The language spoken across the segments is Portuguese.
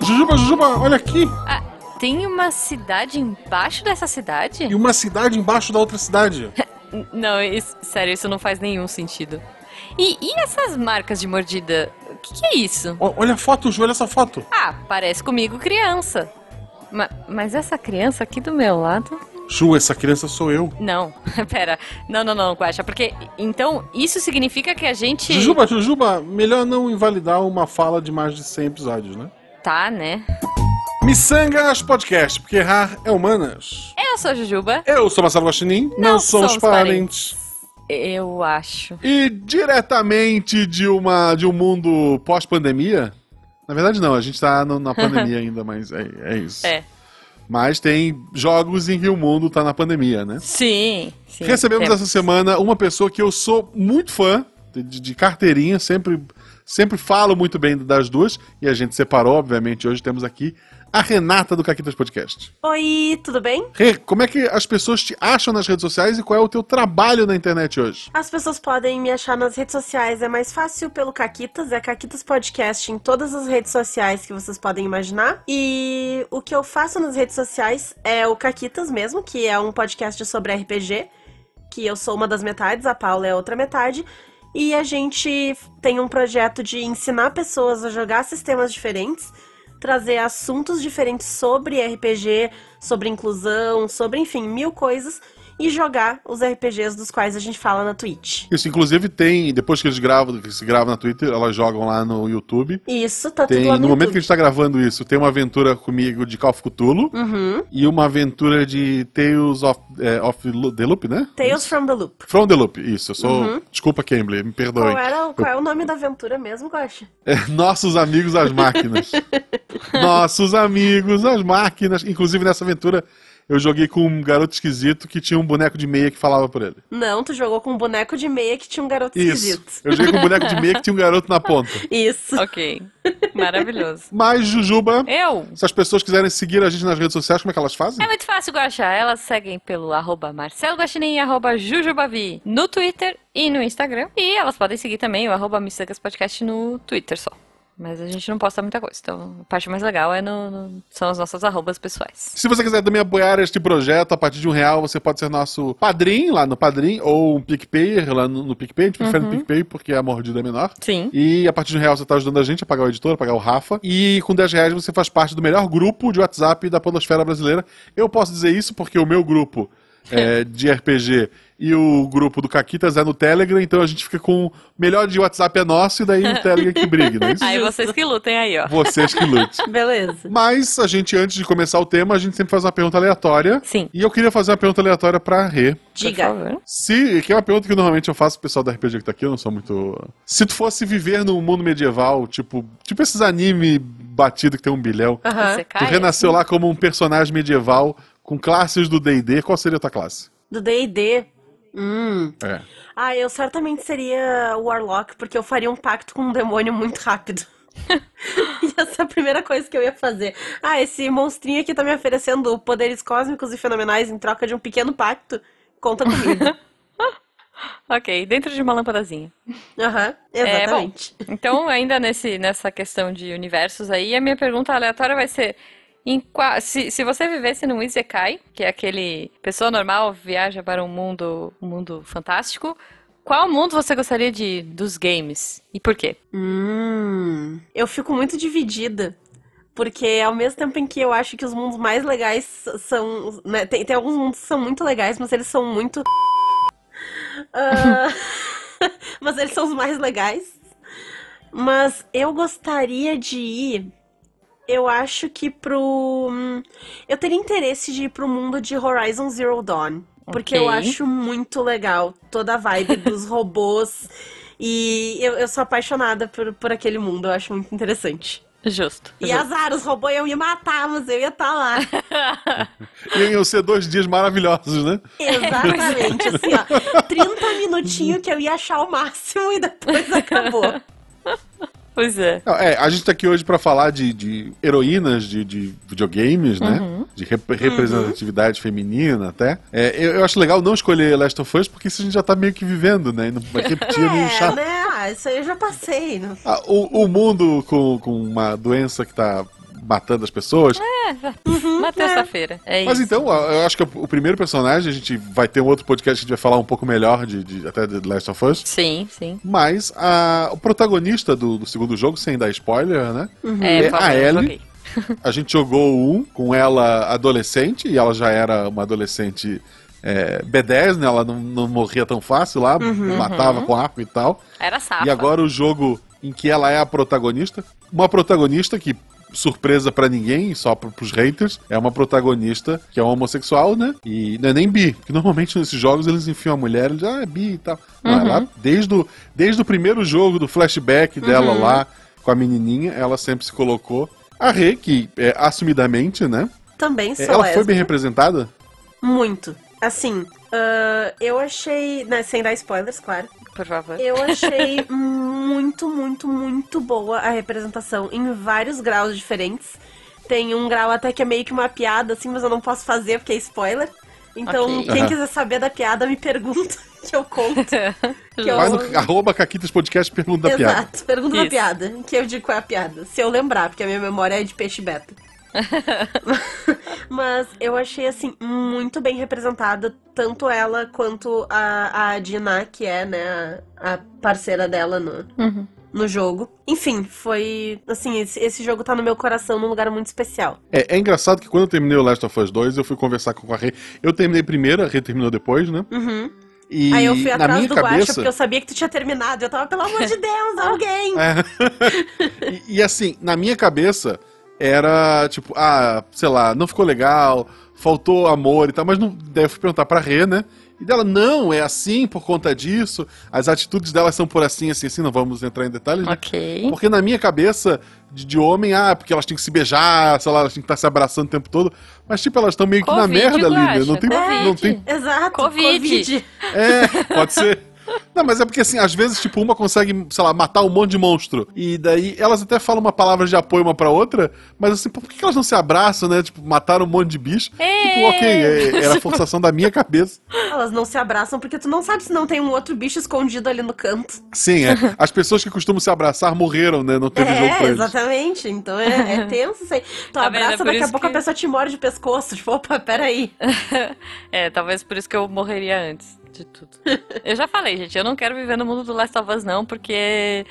Jujuba, Jujuba, olha aqui. Ah, tem uma cidade embaixo dessa cidade? E uma cidade embaixo da outra cidade. Não, isso- sério, isso não faz nenhum sentido. E, e essas marcas de mordida? O que, que é isso? O- olha a foto, Ju, olha essa foto. Ah, parece comigo criança. Ma- mas essa criança aqui do meu lado. Ju, essa criança sou eu. Não, pera. Não, não, não, Guaxa, porque. Então, isso significa que a gente. Jujuba, Jujuba, melhor não invalidar uma fala de mais de 100 episódios, né? Tá, né? Missangas Podcast, porque errar é humanas. Eu sou a Jujuba. Eu sou Marcelo Guaxinim, não, Não somos, somos parentes. Eu acho. E diretamente de, uma, de um mundo pós-pandemia. Na verdade, não, a gente tá no- na pandemia ainda, mas é, é isso. É. Mas tem jogos em que o mundo tá na pandemia, né? Sim, sim. Recebemos temos. essa semana uma pessoa que eu sou muito fã, de, de carteirinha, sempre, sempre falo muito bem das duas, e a gente separou, obviamente, hoje temos aqui a Renata do Caquitas Podcast. Oi, tudo bem? Rê, como é que as pessoas te acham nas redes sociais e qual é o teu trabalho na internet hoje? As pessoas podem me achar nas redes sociais, é mais fácil pelo Caquitas, é Caquitas Podcast em todas as redes sociais que vocês podem imaginar. E o que eu faço nas redes sociais é o Caquitas mesmo, que é um podcast sobre RPG, que eu sou uma das metades, a Paula é a outra metade. E a gente tem um projeto de ensinar pessoas a jogar sistemas diferentes, trazer assuntos diferentes sobre RPG, sobre inclusão, sobre, enfim, mil coisas, e jogar os RPGs dos quais a gente fala na Twitch. Isso, inclusive, tem, depois que eles gravam, que se grava na Twitter, elas jogam lá no YouTube. Isso, tá Tem, tudo lá no no, momento que a gente tá gravando isso, tem uma aventura comigo de Call of Cthulhu Uhum. e uma aventura de Tales of, é, of the Loop, né? Tales from the Loop. From the Loop, isso. Eu sou. Uhum. Desculpa, Cambly, me perdoe. Qual, era, qual é o nome da aventura mesmo, Gosta? É, Nossos amigos as máquinas. Nossos amigos as máquinas. Inclusive nessa aventura eu joguei com um garoto esquisito que tinha um boneco de meia que falava por ele. Não, tu jogou com um boneco de meia que tinha um garoto Isso. esquisito. Eu joguei com um boneco de meia que tinha um garoto na ponta. Isso. Ok. Maravilhoso. Mas, Jujuba, Eu? se as pessoas quiserem seguir a gente nas redes sociais, como é que elas fazem? É muito fácil, Guaxa. Elas seguem pelo arroba Marcelo Guaxinim e arroba Jujubavi no Twitter e no Instagram. E elas podem seguir também o arroba Podcast no Twitter só. Mas a gente não posta muita coisa. Então, a parte mais legal é no, no- são as nossas arrobas pessoais. Se você quiser também apoiar este projeto, a partir de um real, você pode ser nosso padrinho lá no Padrim, ou um PicPay lá no, no PicPay. A gente prefere no PicPay porque a mordida é menor. Sim. E a partir de um real você está ajudando a gente a pagar o editor, a pagar o Rafa. E com 10 reais você faz parte do melhor grupo de WhatsApp da Podosfera Brasileira. Eu posso dizer isso porque o meu grupo é, de RPG e o grupo do Caquitas é no Telegram, então a gente fica com o melhor de WhatsApp é nosso e daí o Telegram que briga, não é isso? Aí vocês que lutem aí, ó. Vocês que lute. Beleza. Mas a gente, antes de começar o tema, a gente sempre faz uma pergunta aleatória. Sim. E eu queria fazer uma pergunta aleatória pra Rê. Diga. Se, que é uma pergunta que normalmente eu faço pro pessoal da RPG que tá aqui, eu não sou muito. Se tu fosse viver num mundo medieval, tipo, tipo esses anime batido que tem um bilhão, Aham. Você tu renasceu lá como um personagem medieval com classes do D&D, qual seria a tua classe? Do D&D. Hum. É. Ah, eu certamente seria o Warlock, porque eu faria um pacto com um demônio muito rápido. e essa é a primeira coisa que eu ia fazer. Ah, esse monstrinho aqui tá me oferecendo poderes cósmicos e fenomenais em troca de um pequeno pacto. Conta comigo. Ok, dentro de uma lâmpadazinha. Aham, É, bom. exatamente. Então, ainda nesse, nessa questão de universos aí, a minha pergunta aleatória vai ser: qua- se, se você vivesse num Isekai, que é aquele pessoa normal viaja para um mundo, um mundo fantástico, qual mundo você gostaria de dos games? E por quê? Hum, eu fico muito dividida. Porque ao mesmo tempo em que eu acho que os mundos mais legais são. né, tem, tem alguns mundos que são muito legais, mas eles são muito. Ah, mas eles são os mais legais. Mas eu gostaria de ir. Eu acho que pro. hum, Eu teria interesse de ir pro mundo de Horizon Zero Dawn. Porque eu Ok. acho muito legal toda a vibe dos robôs. E eu, eu sou apaixonada por, por aquele mundo, eu acho muito interessante. Justo. E justo. azar, os robôs iam me matar, mas eu ia estar lá. Iam ser dois dias maravilhosos, né? Exatamente, assim, ó. 30 minutinhos que eu ia achar o máximo e depois acabou. Pois é. É, a gente tá aqui hoje pra falar de, de heroínas de, de videogames, né? Uhum. De rep- representatividade feminina até. É, eu, eu acho legal não escolher Last of Us, porque isso a gente já tá meio que vivendo, né? E não vai repetir é meio chato. né? Ah, isso aí eu já passei. Não... Ah, o, o mundo com, com uma doença que tá matando as pessoas. É, uma terça-feira. É Mas isso. então, eu acho que o primeiro personagem, a gente vai ter um outro podcast que a gente vai falar um pouco melhor de, de até de The Last of Us. Sim, sim. Mas a, o protagonista do, do segundo jogo, sem dar spoiler, né? É, É favor, a Ellie. joguei. A gente jogou um com ela adolescente, e ela já era uma adolescente é, B10, né? Ela não, não morria tão fácil lá, matava com arco e tal. Era safa. E agora o jogo em que ela é a protagonista. Uma protagonista que, surpresa pra ninguém, só pro, pros haters, é uma protagonista que é homossexual, né? E não é nem bi. Porque normalmente nesses jogos eles enfiam a mulher, eles ah, é bi e tal. Não, ela, desde o, desde o primeiro jogo do flashback dela lá com a menininha, ela sempre se colocou. A Rê, que é assumidamente, né? Também sou Ela foi bem representada? Muito. Assim, ah, eu achei. né, sem dar spoilers, claro. Por favor. Eu achei muito, muito, muito boa a representação em vários graus diferentes. Tem um grau até que é meio que uma piada, assim, mas eu não posso fazer porque é spoiler. Então, Ok. quem Aham. quiser saber da piada, me pergunta que eu conto. Que eu- Vai no arroba Caquitas Podcast e pergunta da piada. Exato, pergunta da Isso. piada, que eu digo qual é a piada. Se eu lembrar, porque a minha memória é de peixe beta. Mas eu achei, assim, muito bem representada, tanto ela quanto a, a Dina, que é, né, a, a parceira dela no, Uhum. no jogo. Enfim, foi. Assim, esse, esse jogo tá no meu coração num lugar muito especial. É, é engraçado que quando eu terminei o Last of Us 2, eu fui conversar com a Rê. Eu terminei primeiro, a Rê terminou depois, né? Uhum. E Aí eu fui na atrás minha do Guaxa cabeça. porque eu sabia que tu tinha terminado. Eu tava, pelo amor de Deus, alguém! É. e, e assim, na minha cabeça, era tipo, ah, sei lá, não ficou legal, faltou amor e tal, mas não. Daí eu fui perguntar pra Rê, né? E dela, não, é assim por conta disso. As atitudes delas são por assim, assim, assim, não vamos entrar em detalhes, né? Ok. Porque na minha cabeça, de, de homem, ah, porque elas têm que se beijar, sei lá, elas têm que estar se abraçando o tempo todo. Mas, tipo, elas estão meio que na Covid, merda ali, né? Não tem. Covid. Não tem Exato, Covid. Covid. é, pode ser. Não, mas é porque assim, às vezes, tipo, uma consegue, sei lá, matar um monte de monstro. E daí elas até falam uma palavra de apoio uma pra outra, mas assim, por que elas não se abraçam, né? Tipo, mataram um monte de bicho. É. Tipo, ok, é- era a forçação da minha cabeça. Elas não se abraçam porque tu não sabe se não tem um outro bicho escondido ali no canto. Sim, é. As pessoas que costumam se abraçar morreram, né? Não teve jogo pra É, eles. exatamente. Então é, é tenso isso aí. Tu Tá vendo? É abraça, por daqui a isso pouco a que- pessoa te morde o pescoço. Tipo, opa, peraí. É, talvez por isso que eu morreria antes de tudo. Eu já falei, gente, eu não quero viver no mundo do Last of Us, não, porque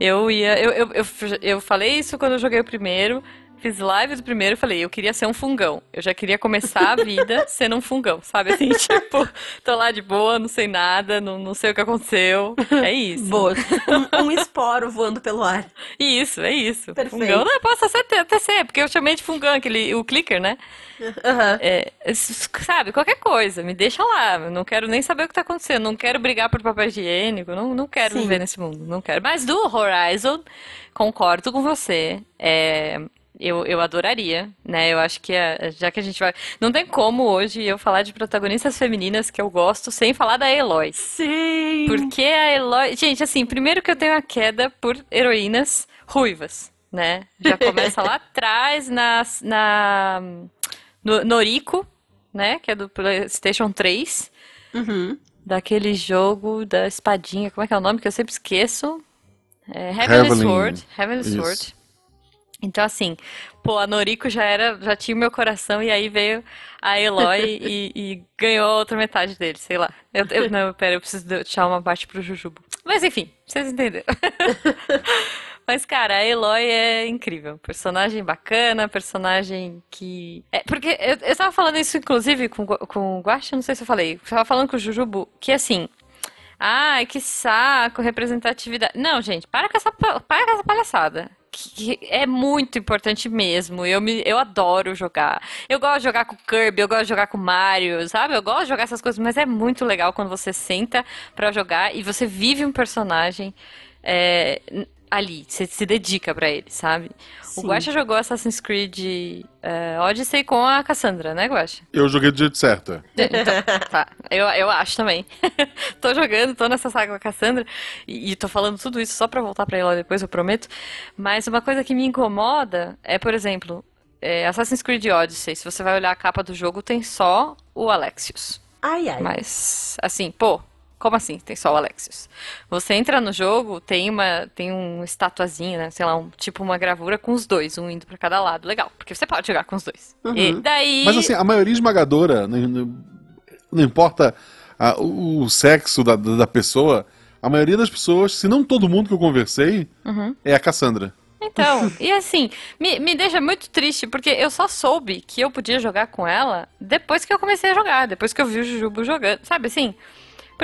eu ia. Eu, eu, eu, eu falei isso quando eu joguei o primeiro. Fiz live do primeiro e falei, eu queria ser um fungão. Eu já queria começar a vida sendo um fungão, sabe? Assim, tipo, tô lá de boa, não sei nada, não, não sei o que aconteceu. É isso. Boa. Um, um esporo voando pelo ar. Isso, é isso. Perfeito. Fungão, não, posso até, até ser, porque eu chamei de fungão, aquele, o clicker, né? Aham. É, sabe, qualquer coisa, me deixa lá. Eu não quero nem saber o que tá acontecendo. Não quero brigar por papel higiênico. Não, não quero Sim. viver nesse mundo. Não quero. Mas do Horizon, concordo com você. É, eu, eu adoraria, né? Eu acho que é- já que a gente vai. Não tem como hoje eu falar de protagonistas femininas que eu gosto sem falar da Eloy. Sim. Porque a Eloy. Gente, assim, primeiro que eu tenho a queda por heroínas ruivas, né? Já começa lá atrás na. na no Noriko, né? Que é do PlayStation 3. Uhum. Daquele jogo da espadinha. Como é que é o nome que eu sempre esqueço? É, Heavenly Heavenly- Sword. Heavenly isso. Sword. Então, assim, pô, a Noriko já era, já tinha o meu coração, e aí veio a Eloy e, e ganhou a outra metade dele, sei lá. Eu, eu- não, pera, eu preciso deixar uma parte pro Jujubo. Mas enfim, vocês entenderam. Mas, cara, a Eloy é incrível. Personagem bacana, personagem que. É, porque eu, eu tava falando isso, inclusive, com, com o Guaxa, não sei se eu falei. Eu tava falando com o Jujubu, que assim. Ai, que saco, representatividade. Não, gente, para com essa, pa- para com essa palhaçada. Que é muito importante mesmo. Eu, me, eu adoro jogar. Eu gosto de jogar com Kirby, eu gosto de jogar com Mario, sabe? Eu gosto de jogar essas coisas, mas é muito legal quando você senta pra jogar e você vive um personagem é, ali. Você se dedica pra ele, sabe? O Sim. Guaxa jogou Assassin's Creed é, Odyssey com a Cassandra, né, Guaxa? Eu joguei do jeito certo. é. Então, tá. Eu, eu acho também. tô jogando, tô nessa saga com a Cassandra e, e tô falando tudo isso só pra voltar pra ela depois, eu prometo. Mas uma coisa que me incomoda é, por exemplo, é, Assassin's Creed Odyssey. Se você vai olhar a capa do jogo, tem só o Alexios. Ai, ai. Mas, assim, pô, Como assim? Tem só o Alexios. Você entra no jogo, tem uma tem um estatuazinho, né? Sei lá, um, tipo uma gravura com os dois, um indo pra cada lado. Legal, porque você pode jogar com os dois. Uhum. E daí. Mas assim, a maioria esmagadora, não, não- não importa ah, o, o sexo da, da da pessoa, a maioria das pessoas, se não todo mundo que eu conversei, Uhum. é a Cassandra. Então, e assim, me, me deixa muito triste, porque eu só soube que eu podia jogar com ela depois que eu comecei a jogar, depois que eu vi o Jujubo jogando, sabe assim?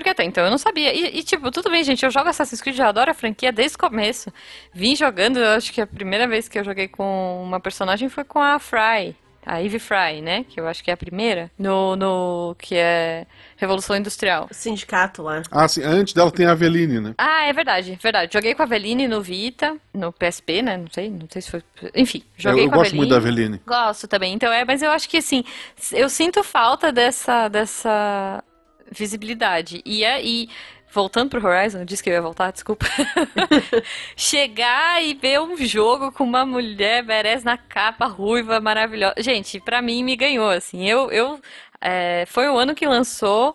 Porque até então eu não sabia. E, e, tipo, tudo bem, gente, eu jogo Assassin's Creed, eu adoro a franquia desde o começo. Vim jogando, eu acho que a primeira vez que eu joguei com uma personagem foi com a Fry. A Eve Fry, né? Que eu acho que é a primeira. No, no que é Revolução Industrial. O sindicato lá. Ah, sim, antes dela tem a Aveline, né? Ah, é verdade, verdade. Joguei com a Aveline no Vita, no PSP, né? Não sei, não sei se foi. Enfim, Eu, joguei eu com a gosto muito da Aveline. Aveline. Gosto também. Então é, mas eu acho que assim, eu sinto falta dessa dessa visibilidade. E aí, voltando pro Horizon, eu disse que eu ia voltar, desculpa. Chegar e ver um jogo com uma mulher merece na capa ruiva maravilhosa. Gente, pra mim me ganhou assim. Eu eu é, foi o ano que lançou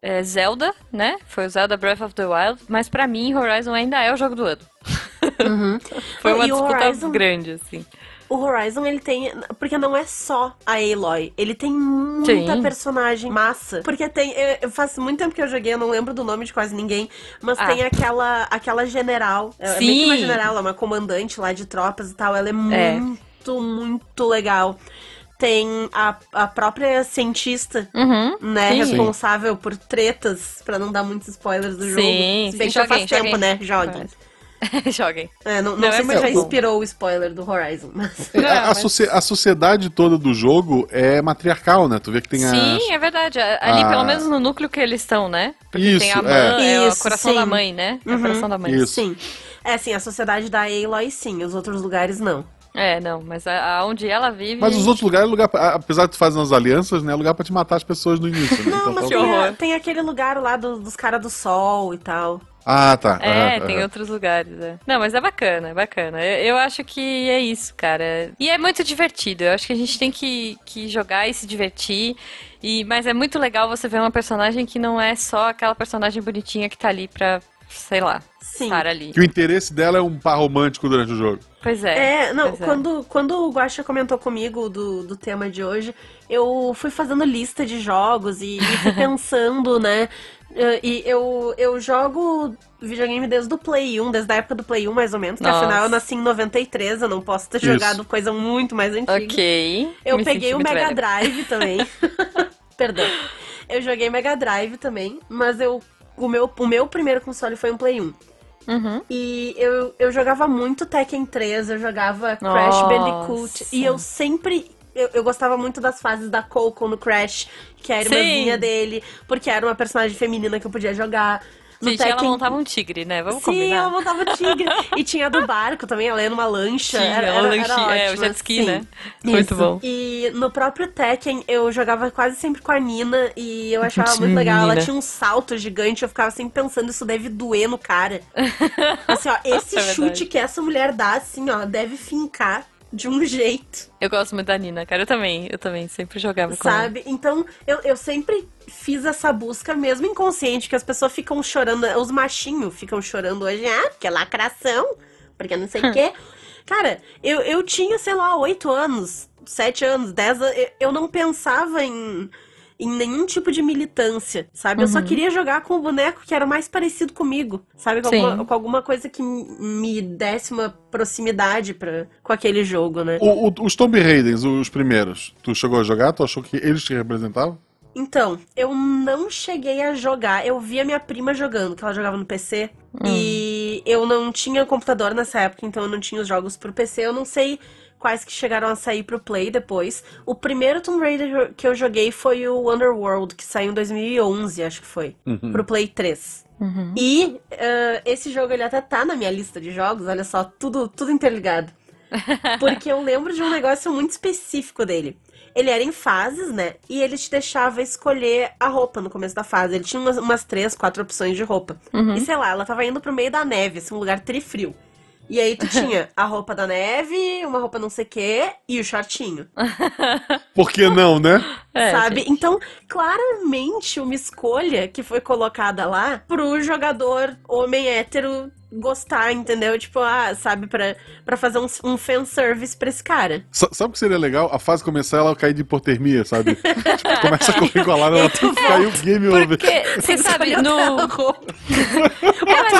é, Zelda, né? Foi o Zelda Breath of the Wild, mas pra mim Horizon ainda é o jogo do ano. Foi uma E disputa Horizon- grande assim. O Horizon, ele tem. Porque não é só a Aloy. Ele tem muita Sim. personagem massa. Porque tem. Eu, eu faz muito tempo que eu joguei, eu não lembro do nome de quase ninguém. Mas Ah. tem aquela, aquela general. É é meio que uma Sim. general, ela é uma comandante lá de tropas e tal. Ela é É. muito, muito legal. Tem a, a própria cientista, Uhum. né? Sim. Responsável por tretas, pra não dar muitos spoilers do jogo. Sim, Se bem sim, que já faz tempo, joguem. né? Joguem. Joguem. É, não não, Não, é sei se muito já bom. inspirou o spoiler do Horizon, mas. É, a, a mas- a sociedade toda do jogo é matriarcal, né? Tu vê que tem as... Sim, é verdade. Ali, Ah. pelo menos no núcleo que eles estão, né? Porque Isso, tem a é. mãe, é, o Isso, coração sim. da mãe, né? É Uhum. o coração da mãe. Isso. Sim. É, assim, a sociedade da Aloy, sim. Os outros lugares, não. É, não, mas a- aonde ela vive. Mas os outros lugares é lugar, pra- apesar de tu fazer as alianças, né? É lugar pra te matar as pessoas no início, né? Não, Então, mas tem, a- tem aquele lugar lá do- dos caras do sol e tal. Ah, tá. É, Aham, tem aham. outros lugares, é. Não, mas é bacana, é bacana. Eu, eu acho que é isso, cara. E é muito divertido. Eu acho que a gente tem que, que jogar e se divertir. E, mas é muito legal você ver uma personagem que não é só aquela personagem bonitinha que tá ali pra, sei lá, Sim. estar ali. Que o interesse dela é um par romântico durante o jogo. Pois é. É, não, é. quando, quando o Guaxa comentou comigo do, do tema de hoje, eu fui fazendo lista de jogos e, e fui pensando, né? Eh, E eu, eu jogo videogame desde o Play 1, desde a época do Play 1, mais ou menos, que Nossa. afinal eu nasci em 93, eu não posso ter Isso. jogado coisa muito mais antiga. Ok. Eu me peguei o Mega velha. Drive também. Perdão. Eu joguei Mega Drive também, mas eu o meu, o meu primeiro console foi um Play 1. Uhum. E eu, eu jogava muito Tekken 3, eu jogava Crash Nossa. Bandicoot. E eu sempre. Eu, eu gostava muito das fases da Coco no Crash, que é a irmãzinha Sim. dele, porque era uma personagem feminina que eu podia jogar. No Gente, ela montava um tigre, né? Vamos Sim, combinar. ela montava o tigre. e tinha a do barco também, ela ia numa lancha. Tinha, era, era, lanche- era é, o jet ski, sim. né? Muito Isso. bom. E no próprio Tekken, eu jogava quase sempre com a Nina e eu achava Sim, muito legal. Ela tinha um salto gigante, eu ficava sempre pensando, isso deve doer no cara. Assim, ó, esse É chute que essa mulher dá, assim, ó, deve fincar de um jeito, Eu gosto muito da Nina, cara. Eu também, eu também sempre jogava com ela. sabe? Então, eu, eu sempre fiz essa busca, mesmo inconsciente, que as pessoas ficam chorando, os machinhos ficam chorando hoje, ah, porque é lacração, porque não sei o quê. Cara, eu, eu tinha, sei lá, oito anos, sete anos, dez anos, eu, eu não pensava em, em nenhum tipo de militância, sabe? Eu só Uhum. queria jogar com o boneco que era mais parecido comigo, sabe? Com, alguma, com alguma coisa que me desse uma proximidade pra, com aquele jogo, né? O- o- os Tomb Raiders, os primeiros, tu chegou a jogar? Tu achou que eles te representavam? Então, eu não cheguei a jogar. Eu vi a minha prima jogando, que ela jogava no PC. E eu não tinha computador nessa época, então eu não tinha os jogos pro PC. Eu não sei quais que chegaram a sair pro Play depois. O primeiro Tomb Raider que eu joguei foi o Underworld, que saiu em 2011, acho que foi. Pro Play 3. Uhum. E eh, esse jogo ele até tá na minha lista de jogos, olha só, tudo, tudo interligado. Porque eu lembro de um negócio muito específico dele. Ele era em fases, né? E ele te deixava escolher a roupa no começo da fase. Ele tinha umas, umas três, quatro opções de roupa. Uhum. E sei lá, ela tava indo pro meio da neve, assim, um lugar trifrio. E aí tu tinha a roupa da neve, uma roupa não sei o quê e o shortinho. Por que não, né? É, sabe? gente. Então, claramente uma escolha que foi colocada lá pro jogador homem hétero gostar, entendeu? Tipo, ah, sabe, pra, pra fazer um, um fanservice pra esse cara. Sa- Sabe o que seria legal? A fase começar ela cair de hipotermia, sabe? tipo, começa a correr com a Lara, ela caiu game over. Porque, você sabe, no. É, mas.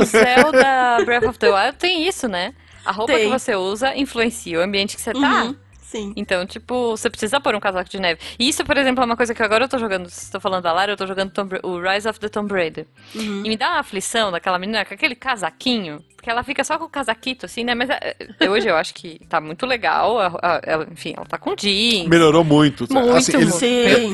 o, Zelda Breath of the Wild tem isso, né? A roupa Tem. que você usa influencia o ambiente que você tá. Uhum, Sim. Então, tipo, você precisa pôr um casaco de neve. E isso, por exemplo, é uma coisa que agora eu tô jogando. Se tô falando da Lara, eu tô jogando Tomb- o Rise of the Tomb Raider. Uhum. E me dá uma aflição daquela menina com aquele casaquinho. Porque ela fica só com o casaquito, assim, né? Mas é, é, hoje eu acho que tá muito legal. a- a- ela- enfim, ela tá com jeans. Melhorou muito. Muito, assim, eles, muito.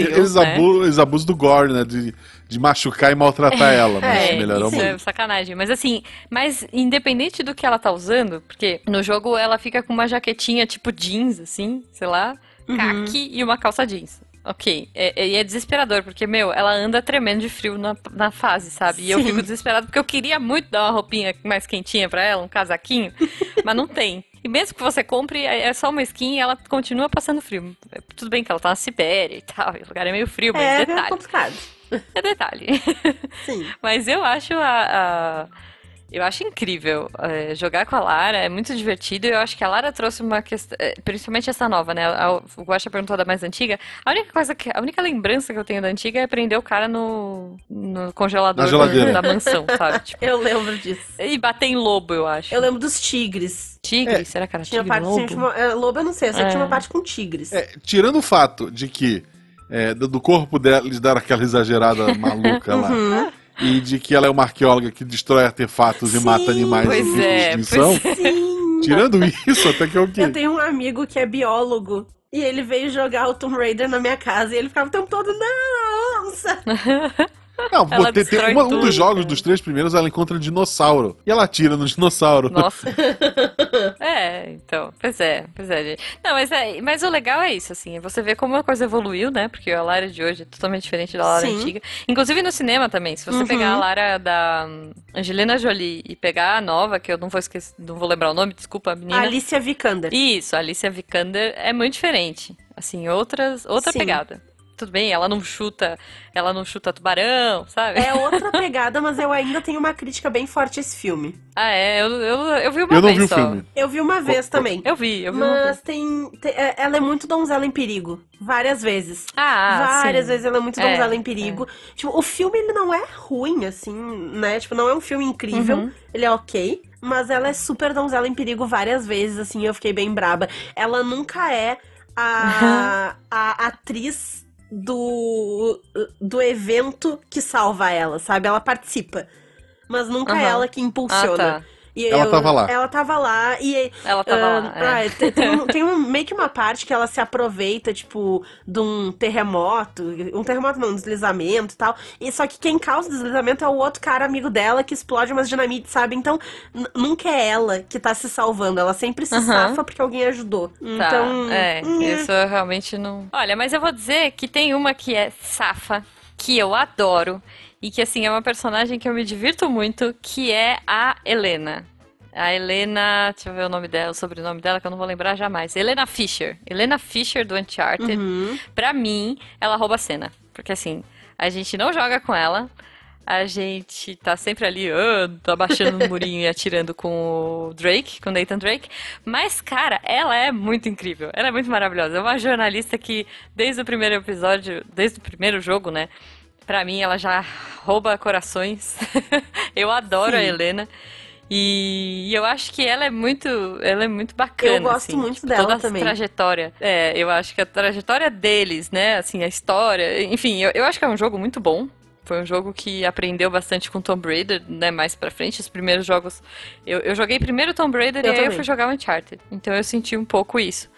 Eles, Deus, né? abu- eles abusam do gore, né? De, de machucar e maltratar ela. Mas É, melhorou isso muito. é sacanagem. Mas assim, mas independente do que ela tá usando, porque no jogo ela fica com uma jaquetinha tipo jeans, assim, sei lá, Uhum. caque e uma calça jeans. Ok, é, é- e é desesperador, porque, meu, ela anda tremendo de frio na, na fase, sabe? E eu fico desesperado porque eu queria muito dar uma roupinha mais quentinha pra ela, um casaquinho, mas não tem. E mesmo que você compre, é é só uma skin e ela continua passando frio. É, Tudo bem que ela tá na Sibéria e tal, e o lugar é meio frio, mas É, é detalhe. complicado. É detalhe. Sim. Mas eu acho a. a- Eu acho incrível é, jogar com a Lara, é muito divertido. Eu acho que a Lara trouxe uma questão, é, principalmente essa nova, né? A- O Guaxa perguntou da mais antiga. A única coisa que, a única lembrança que eu tenho da antiga é prender o cara no, no congelador Na geladeira. da mansão, sabe? Tipo, Eu lembro disso. e bater em lobo, eu acho. Eu lembro dos tigres. Tigre? É, Será que era Tinha tigre? parte lobo? tinha uma, é, lobo eu não sei, eu sei que tinha É. uma parte com tigres. É, tirando o fato de que é, do corpo dela eles deram aquela exagerada maluca lá. Uhum. E de que ela é uma arqueóloga que destrói artefatos e Sim, mata animais pois em é, extinção. pois Sim. Tirando isso, até que é o quê? Eu tenho um amigo que é biólogo. E ele veio jogar o Tomb Raider na minha casa. E ele ficava o tempo todo, não, onça. Não, Ela tem, tem uma- um tudo, dos jogos cara. dos três primeiros ela encontra dinossauro. E ela atira no dinossauro. Nossa. é, então, pois é, pois é, gente. Não, mas, é, mas o legal é isso, assim, é você vê como a coisa evoluiu, né? Porque a Lara de hoje é totalmente diferente da Lara Sim. antiga. Inclusive no cinema também, se você Uhum. pegar a Lara da hum, Angelina Jolie e pegar a nova, que eu não vou esquecer, não vou lembrar o nome, desculpa, a menina. Alicia Vikander. Isso, a Alicia Vikander é muito diferente. Assim, outras, outra Sim. pegada. Tudo bem, ela não chuta, ela não chuta tubarão, sabe? É outra pegada, mas eu ainda tenho uma crítica bem forte a esse filme. Ah, é, eu, eu, eu vi uma Eu não vez vi o só. filme. Eu vi uma vez também. Eu vi, eu vi uma vez. Mas tem, te- é- Ela é muito donzela em perigo. Várias vezes. Ah, Várias sim. vezes ela é muito É, donzela em perigo. Tipo, o filme ele não é ruim, assim, né? Tipo, não é um filme incrível. Uhum. Ele é ok. Mas ela é super donzela em perigo várias vezes, assim, eu fiquei bem braba. Ela nunca é a, a atriz do, do evento que salva ela, sabe? Ela participa. Mas nunca é Aham. ela que impulsiona. Ah, tá. E Ela tava lá. Ela tava lá e Ela tava ah, lá. é. ah, tem, tem um- tem um- meio que uma parte que ela se aproveita, tipo, de um terremoto. Um terremoto não, um deslizamento e tal. E só que quem causa o deslizamento é o outro cara amigo dela que explode umas dinamites, sabe? Então, nunca é ela que tá se salvando. Ela sempre se Aham. safa porque alguém ajudou. Tá, Então. é, hum, isso eu realmente não. Olha, mas eu vou dizer que tem uma que é safa, que eu adoro, e que assim é uma personagem que eu me divirto muito, que é a Helena. A Helena, deixa eu ver o nome dela, o sobrenome dela, que eu não vou lembrar jamais. Helena Fisher. Helena Fisher do Uncharted. uhum. Pra mim, ela rouba a cena. Porque assim, a gente não joga com ela. A gente tá sempre ali, ah, tá baixando no murinho e atirando com o Drake, com o Nathan Drake. Mas, cara, ela é muito incrível. Ela é muito maravilhosa. É uma jornalista que, desde o primeiro episódio, desde o primeiro jogo, né? Pra mim, ela já rouba corações. eu adoro a Sim. Helena. E, eu acho que ela é muito, ela é muito bacana. Eu gosto assim, muito tipo, dela toda a também. trajetória. É, eu acho que a trajetória deles, né? Assim, a história. Enfim, eu, eu acho que é um jogo muito bom. Foi um jogo que aprendeu bastante com Tomb Raider, né? Mais pra frente. Os primeiros jogos. Eu, eu joguei primeiro Tomb Raider Eu e aí eu também. fui jogar o Uncharted. Então eu senti um pouco isso.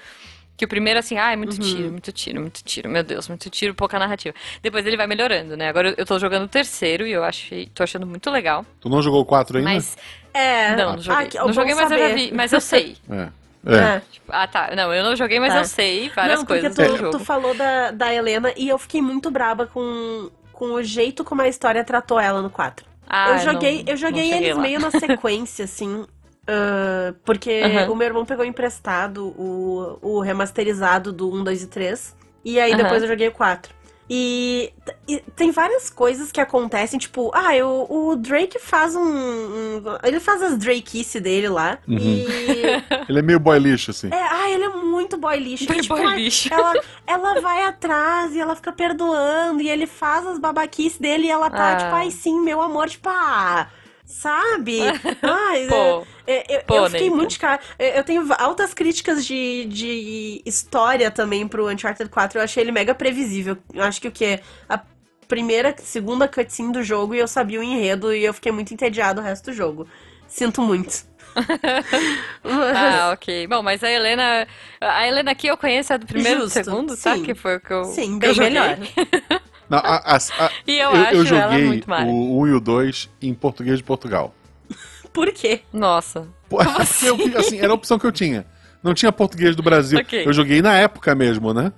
Que o primeiro, assim, ah, é muito Uhum. tiro, muito tiro, muito tiro, meu Deus, muito tiro, pouca narrativa. Depois ele vai melhorando, né? Agora eu- tô jogando o terceiro e eu achei, tô achando muito legal. Tu não jogou o 4 ainda? Mas. É. Não, não joguei. Ah, que- não joguei, mas eu já saber. vi. Mas eu sei. É. É. É. Ah, tá. Não, eu não joguei, mas Tá. eu sei várias não, coisas tu, do jogo. tu falou da, da Helena e eu fiquei muito braba com, com o jeito como a história tratou ela no 4. Ah, eu joguei, não- eu joguei eles lá. meio na sequência, assim. Uh, porque Aham. o meu irmão pegou emprestado o, o remasterizado do 1, 2 e 3. E aí Aham. depois eu joguei o 4. E, e tem várias coisas que acontecem, tipo, ah, eu, o Drake faz um, um- Ele faz as Drakice dele lá. Uhum. E. Ele é meio boy lixo, assim. É, ah, ele é muito boy lixo. Bem E, tipo, boy ah, lixo. Ela, ela vai atrás e ela fica perdoando. E ele faz as babaquices dele e ela tá, Ah. tipo, ai sim, meu amor, tipo, ah. Sabe? Ai, Pô. é, eu, Pô, eu fiquei muito cara. Eu eu tenho altas críticas de, de história também pro Uncharted 4. Eu achei ele mega previsível. Eu acho que o que? A primeira, segunda cutscene do jogo e eu sabia o enredo e eu fiquei muito entediado o resto do jogo. Sinto muito. Ah, ok. Bom, mas a Helena. A Helena aqui eu conheço a do primeiro do Justo, segundo, tá? sim. Que foi o que eu. Sim, eu bem joguei. melhor. Não, a- a- a- E eu, eu, acho eu ela joguei muito mais. o 1 e o 2 em português de Portugal. Por quê? Nossa. Pô, eu que- assim, era a opção que eu tinha. Não tinha português do Brasil. Ok. Eu joguei na época mesmo, né?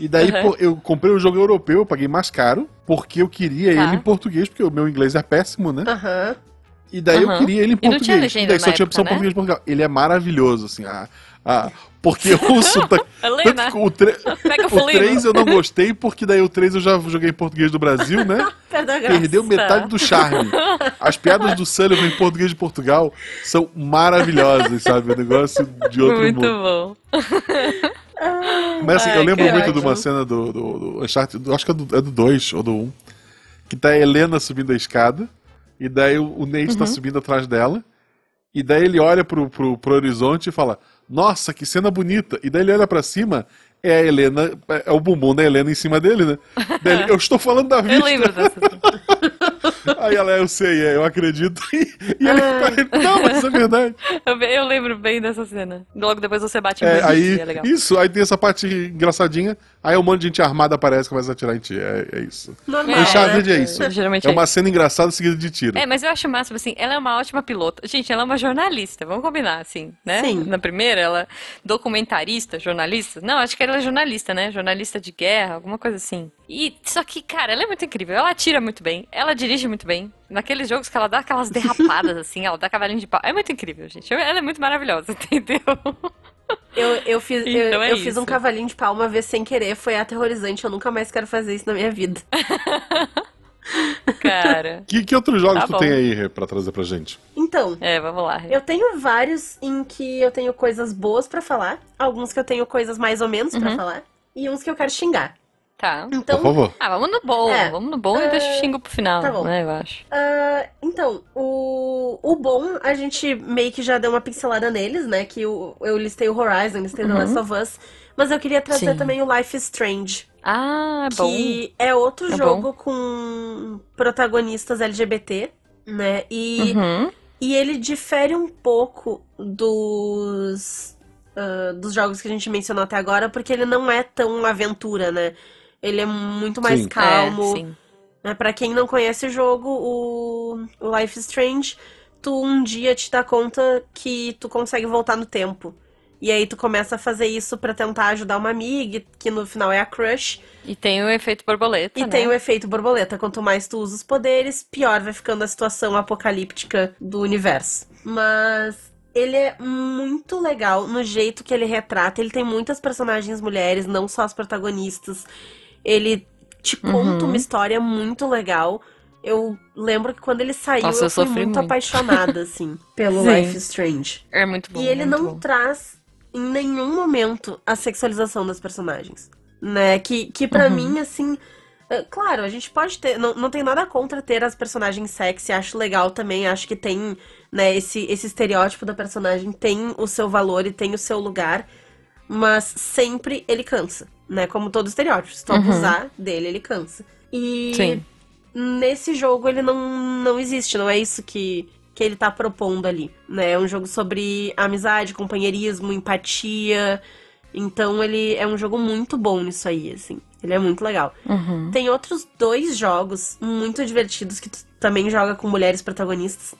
E daí Uhum. pô, eu comprei o jogo europeu, eu paguei mais caro, porque eu queria Tá. ele em português, porque o meu inglês é péssimo, né? Aham. E daí eu queria ele em E não tinha português. legenda E daí só tinha opção época, né? português de Portugal. Ele é maravilhoso, assim. A, a, porque o sotaque. Helena, Tanto que o, tre- o o fulino. 3 eu não gostei, porque daí o 3 eu já joguei em português do Brasil, né? Perdeu metade do charme. As piadas do Sullivan em português de Portugal são maravilhosas, sabe? Um negócio de outro Muito mundo. bom. Mas assim, Ai, eu lembro muito de ótimo. uma cena do, do, do Uncharted, acho que é do, é do 2 ou do 1, que tá a Helena subindo a escada, e daí o, o Nate Uhum. tá subindo atrás dela, e daí ele olha pro, pro, pro horizonte e fala, nossa, que cena bonita. E daí ele olha pra cima, é a Helena, é o bumbum da Helena em cima dele, né? Daí ele, eu estou falando da Eu vista. lembro dessa. Aí ela, eu sei, é, eu acredito. E, ele, não, mas é verdade. Eu, eu lembro bem dessa cena. Logo depois você bate em É, bandido, aí, é legal. isso, aí tem essa parte engraçadinha, aí um monte de gente armada aparece e começa a atirar em ti. É, é isso. Normal, É, Uncharted né? é isso. Geralmente É é uma cena engraçada seguida de tiro. É, mas eu acho o máximo, assim, ela é uma ótima pilota. Gente, ela é uma jornalista, vamos combinar, assim, né? Sim. Na primeira, ela é documentarista, jornalista. Não, acho que ela é jornalista, né? Jornalista de guerra, alguma coisa assim. E, só que, cara, ela é muito incrível. Ela atira muito bem, ela dirige muito bem. Naqueles jogos que ela dá aquelas derrapadas, assim, ela dá cavalinho de pau. É muito incrível, gente. Ela é muito maravilhosa, entendeu? Eu, eu, fiz, eu, Então é eu fiz um cavalinho de pau uma vez sem querer, foi aterrorizante. Eu nunca mais quero fazer isso na minha vida. Cara. Que, que outros jogos Tá tu bom. tem aí pra trazer pra gente? Então, É, vamos lá. eu tenho vários em que eu tenho coisas boas pra falar, alguns que eu tenho coisas mais ou menos pra Uhum. falar, e uns que eu quero xingar. Tá. Então, Por favor. Ah, vamos no bom. É. Vamos no bom e É, deixa o xingo pro final, tá bom. né, eu acho. Ah, então, o, o bom, a gente meio que já deu uma pincelada neles, né? Que o, eu listei o Horizon, listei The Uhum. Last of Us. Mas eu queria trazer Sim. também o Life is Strange, Ah, bom. que é outro É jogo com protagonistas LGBT, né? E, Uhum. e ele difere um pouco dos, ah, dos jogos que a gente mencionou até agora, porque ele não é tão aventura, né? Ele é muito mais Sim. calmo. É, sim. Né, Pra quem não conhece o jogo, o, Life is Strange, tu um dia te dá conta que tu consegue voltar no tempo. E aí tu começa a fazer isso pra tentar ajudar uma amiga, que no final é a crush. E tem o efeito borboleta, E né? tem o efeito borboleta. Quanto mais tu usa os poderes, pior vai ficando a situação apocalíptica do universo. Mas ele é muito legal no jeito que ele retrata. Ele tem muitas personagens mulheres, não só as protagonistas. Ele te conta Uhum. uma história muito legal. Eu lembro que quando ele saiu, Nossa, eu eu fui muito, muito. apaixonada, assim, pelo Sim. Life is Strange. É muito bom. E ele não bom. traz em nenhum momento a sexualização das personagens. Né? Que, que para Uhum. mim, assim. é, Claro, a gente pode ter. Não, não tem nada contra ter as personagens sexy, acho legal também. Acho que tem, né, esse, esse estereótipo da personagem tem o seu valor e tem o seu lugar. Mas sempre ele cansa, né? Como todo estereótipo. Se tu Uhum. abusar dele, ele cansa. E Sim. nesse jogo ele não, não existe, não é isso que, que ele tá propondo ali, né? É um jogo sobre amizade, companheirismo, empatia. Então ele é um jogo muito bom nisso aí, assim. Ele é muito legal. Uhum. Tem outros dois jogos muito divertidos que tu também joga com mulheres protagonistas.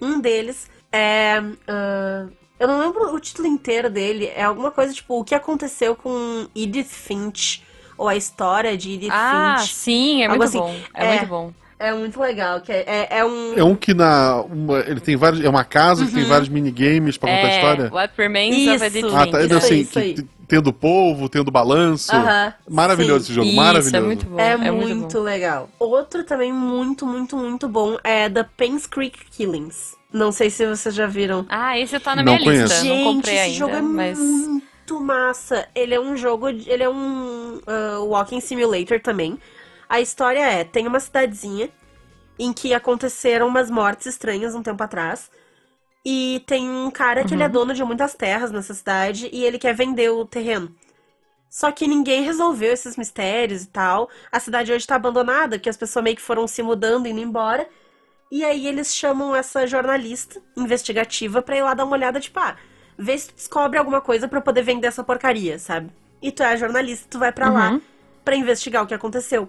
Um deles é. ah, eu não lembro o título inteiro dele. É alguma coisa tipo o que aconteceu com Edith Finch. Ou a história de Edith Ah, Finch. sim, é muito assim. bom. É, É. muito bom. É muito legal. Que é, é, é um. É um que na. uma- ele tem vários. É uma casa que tem Uhum. vários minigames pra contar a história. What Remains of Edith Isso. Ah, tá. Isso assim, isso que- tendo polvo, tendo balanço. Aham, Maravilhoso sim. esse jogo, Isso, maravilhoso. é muito bom. É, é muito, bom. legal. Outro também muito, muito, muito bom é The Pens Creek Killings. Não sei se vocês já viram. Ah, esse tá na Não minha lista. conheço. Não comprei esse ainda, jogo é mas. muito massa. Ele é um jogo, de- ele é um ah, walking simulator também. A história é, tem uma cidadezinha em que aconteceram umas mortes estranhas um tempo atrás. E tem um cara que ele é dono de muitas terras nessa cidade e ele quer vender o terreno. Só que ninguém resolveu esses mistérios e tal. A cidade hoje tá abandonada, porque as pessoas meio que foram se mudando, indo embora. E aí eles chamam essa jornalista investigativa pra ir lá dar uma olhada, tipo, ah, vê se tu descobre alguma coisa pra poder vender essa porcaria, sabe? E tu é a jornalista, tu vai pra lá Uhum. pra investigar o que aconteceu.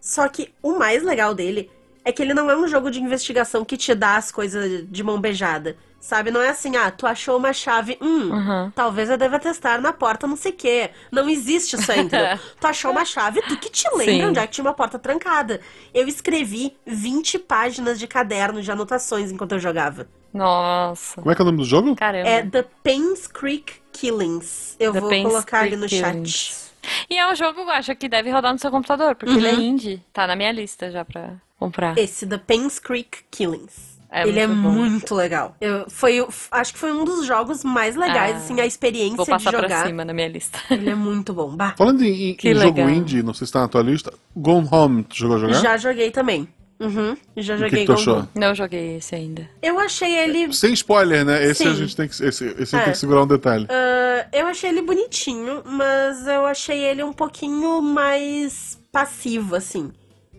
Só que o mais legal dele é que ele não é um jogo de investigação que te dá as coisas de mão beijada. Sabe? Não é assim, ah, tu achou uma chave, hum, Uhum. talvez eu deva testar na porta não sei o quê. Não existe isso aí, entendeu? tu achou uma chave, tu que te lembra Sim. onde é que tinha uma porta trancada. Eu escrevi 20 páginas de caderno de anotações enquanto eu jogava. Nossa. Como é que é o nome do jogo? Caramba. É The Paynes Creek Killings. Eu The vou Pains colocar ali Creek no chat. Killings. E é um jogo, eu acho, que deve rodar no seu computador, porque ele é Uhum. indie. Tá na minha lista já pra comprar. Esse, The Paynes Creek Killings. É Ele é muito bom. muito legal. Eu, foi, acho que foi um dos jogos mais legais, Ah, assim, a experiência Vou de passar pra jogar. cima na minha lista. Ele é muito bom. Bah, Falando em, em jogo indie, não sei se tá na tua lista. Gone Home, tu jogou a jogar? já joguei também. Uhum, já O que, joguei que tu Gone achou? Home. Não joguei esse ainda. Eu achei ele. Sem spoiler, né? Esse Sim. a gente tem que. Esse, esse É. tem que segurar um detalhe. ah, eu achei ele bonitinho, mas eu achei ele um pouquinho mais passivo, assim,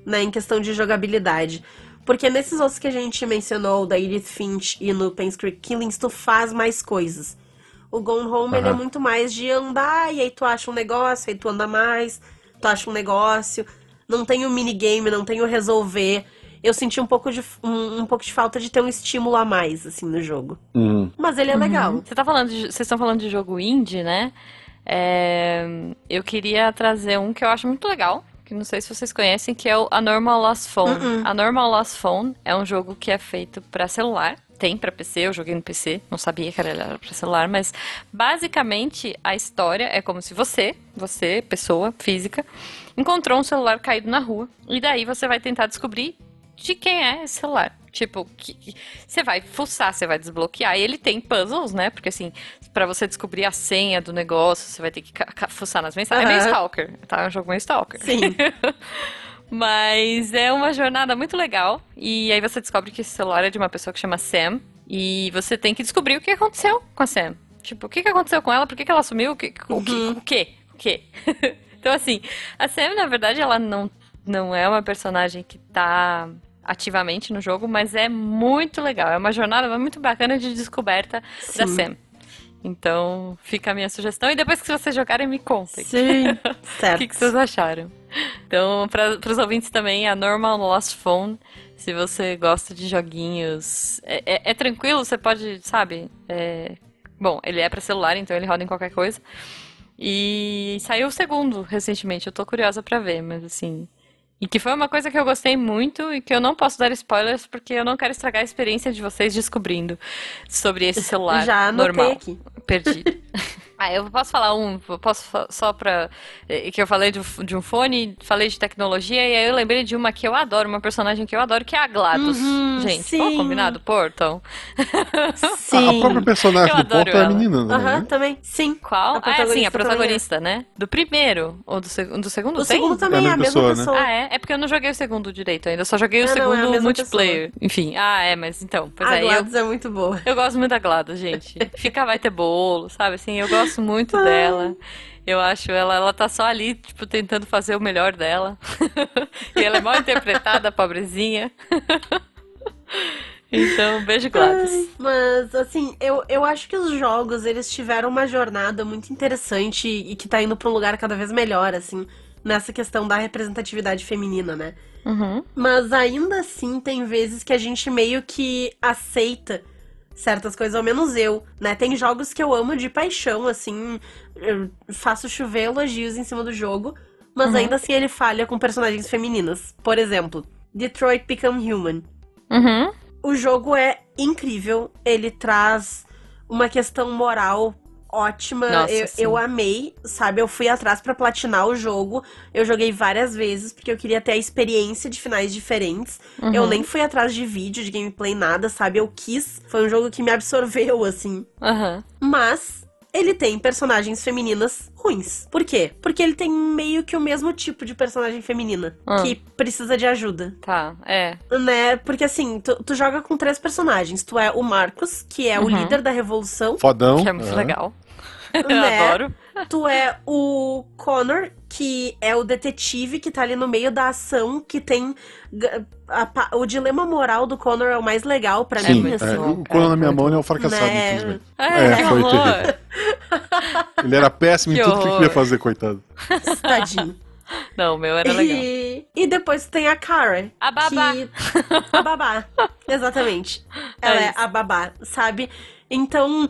né, em questão de jogabilidade. Porque nesses outros que a gente mencionou, da Edith Finch e no Payne's Creek Killings, tu faz mais coisas. O Gone Home, ele é muito mais de andar, e aí tu acha um negócio, aí tu anda mais, tu acha um negócio. Não tem o minigame, não tem o resolver. Eu senti um pouco de, um, um pouco de falta de ter um estímulo a mais, assim, no jogo. Uhum. Mas ele é legal. Você tá falando de- vocês estão falando de jogo indie, né? É, eu queria trazer um que eu acho muito legal, que não sei se vocês conhecem, que é o A Normal Lost Phone. Uh-uh. A Normal Lost Phone é um jogo que é feito pra celular. Tem pra PC, eu joguei no PC, não sabia que era pra celular, mas basicamente a história é como se você, você, pessoa física, encontrou um celular caído na rua e daí você vai tentar descobrir de quem é esse celular. Tipo, que- você vai fuçar, você vai desbloquear. E ele tem puzzles, né? Porque assim, pra você descobrir a senha do negócio, você vai ter que fuçar nas mensagens. É meio. Stalker, tá? É um jogo meio Stalker. Sim. Mas é uma jornada muito legal. E aí você descobre que esse celular é de uma pessoa que chama Sam. E você tem que descobrir o que aconteceu com a Sam. Tipo, o que que aconteceu com ela? Por que que ela sumiu? O que? O que? Uhum. O quê? O quê? então, assim, a Sam, na verdade, ela não, não é uma personagem que tá ativamente no jogo, mas é muito legal. É uma jornada muito bacana de descoberta da Sim. Sam. Então, fica a minha sugestão. E depois que vocês jogarem, me contem. Sim. O certo. que, que vocês acharam? Então, para os ouvintes também, a Normal Lost Phone. Se você gosta de joguinhos. É, é- é tranquilo, você pode, sabe? é- Bom, ele é para celular, então ele roda em qualquer coisa. E saiu o segundo recentemente, eu tô curiosa pra ver, mas assim. E que foi uma coisa que eu gostei muito e que eu não posso dar spoilers porque eu não quero estragar a experiência de vocês descobrindo sobre esse celular Já normal aqui. perdido. ah, eu posso falar um, eu posso só pra. eh, que eu falei de, um- de um fone, falei de tecnologia, e aí eu lembrei de uma que eu adoro, uma personagem que eu adoro, que é a GLaDOS. Uhum, Gente, sim. ó, combinado? Portal. A, a Sim. própria personagem Eu do Porto é a menina, né? Aham, também. Sim. Qual? A ah, é, sim, protagonista a protagonista, né? Do primeiro? Ou do, seg do segundo? O tem? segundo também É é a a mesma mesma pessoa, pessoa. Ah, é? É porque eu não joguei o segundo direito ainda, eu só joguei o Ah, não, é segundo multiplayer. Enfim, ah, é, mas então, pois a é, eu, GLaDOS é muito boa. Eu gosto muito da Glada, gente. Fica vai ter bolo, sabe? Assim, eu gosto muito dela. Eu acho ela, ela tá só ali, tipo, tentando fazer o melhor dela. e ela é mal interpretada, pobrezinha. então, beijo, Gladys. Mas, assim, eu, eu acho que os jogos, eles tiveram uma jornada muito interessante e que tá indo pra um lugar cada vez melhor, assim, nessa questão da representatividade feminina, né? Uhum. Mas ainda assim, tem vezes que a gente meio que aceita certas coisas, ao menos eu, né? Tem jogos que eu amo de paixão, assim, eu faço chover elogios em cima do jogo, mas Uhum. ainda assim ele falha com personagens femininas. Por exemplo, Detroit Become Human. Uhum. O jogo é incrível, ele traz uma questão moral ótima. Nossa, eu, eu amei, sabe? Eu fui atrás pra platinar o jogo. Eu joguei várias vezes porque eu queria ter a experiência de finais diferentes. Eu Uhum. nem fui atrás de vídeo, de gameplay, nada, sabe? Eu quis. Foi um jogo que me absorveu, assim. Aham. Mas ele tem personagens femininas ruins. Por quê? Porque ele tem meio que o mesmo tipo de personagem feminina Ah. que precisa de ajuda. Tá, é. Né? Porque assim, tu, tu joga com três personagens. Tu é o Marcos, que é o Uhum. líder da revolução. Fodão. Que é muito é. legal. Eu Né? adoro. Tu é o Connor, que é o detetive que tá ali no meio da ação, que tem. a pa- o dilema moral do Connor é o mais legal pra É Sim, mim, assim. é, bom, o Conan na minha mão ele é um fracassado, Né? infelizmente. É, É, que foi horror. terrível. Ele era péssimo Que em tudo que ele horror. queria fazer, coitado. Tadinho. Não, o meu era legal. E, e depois tem a Kara. A babá. que- A babá. Exatamente. Ela é, isso. a babá, sabe? Então,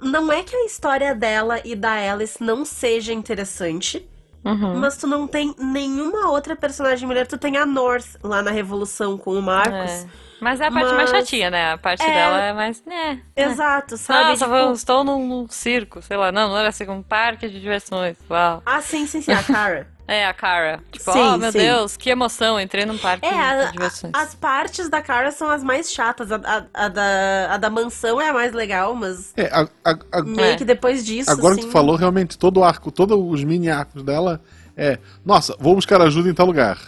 não é que a história dela e da Alice não seja interessante, Uhum. mas tu não tem nenhuma outra personagem mulher. Tu tem a North lá na Revolução com o Marcos. É. Mas é a parte mais Mas- chatinha, né? A parte É. dela é mais. né? Exato, sabe? Nossa, Tipo, eu estou num, num circo, sei lá. Não, não era assim, um parque de diversões. Uau. Ah, sim, sim, sim, a Kara. É, a Cara. Tipo, Sim, oh meu sim. Deus, que emoção, entrei num parque É, a- de diversões. As partes da Kara são as mais chatas. A, a- a da, a da mansão é a mais legal, mas É, a- a- a- meio É. que depois disso. agora assim, que tu falou, realmente, todo o arco, todos os mini arcos dela é. Nossa, vou buscar ajuda em tal lugar.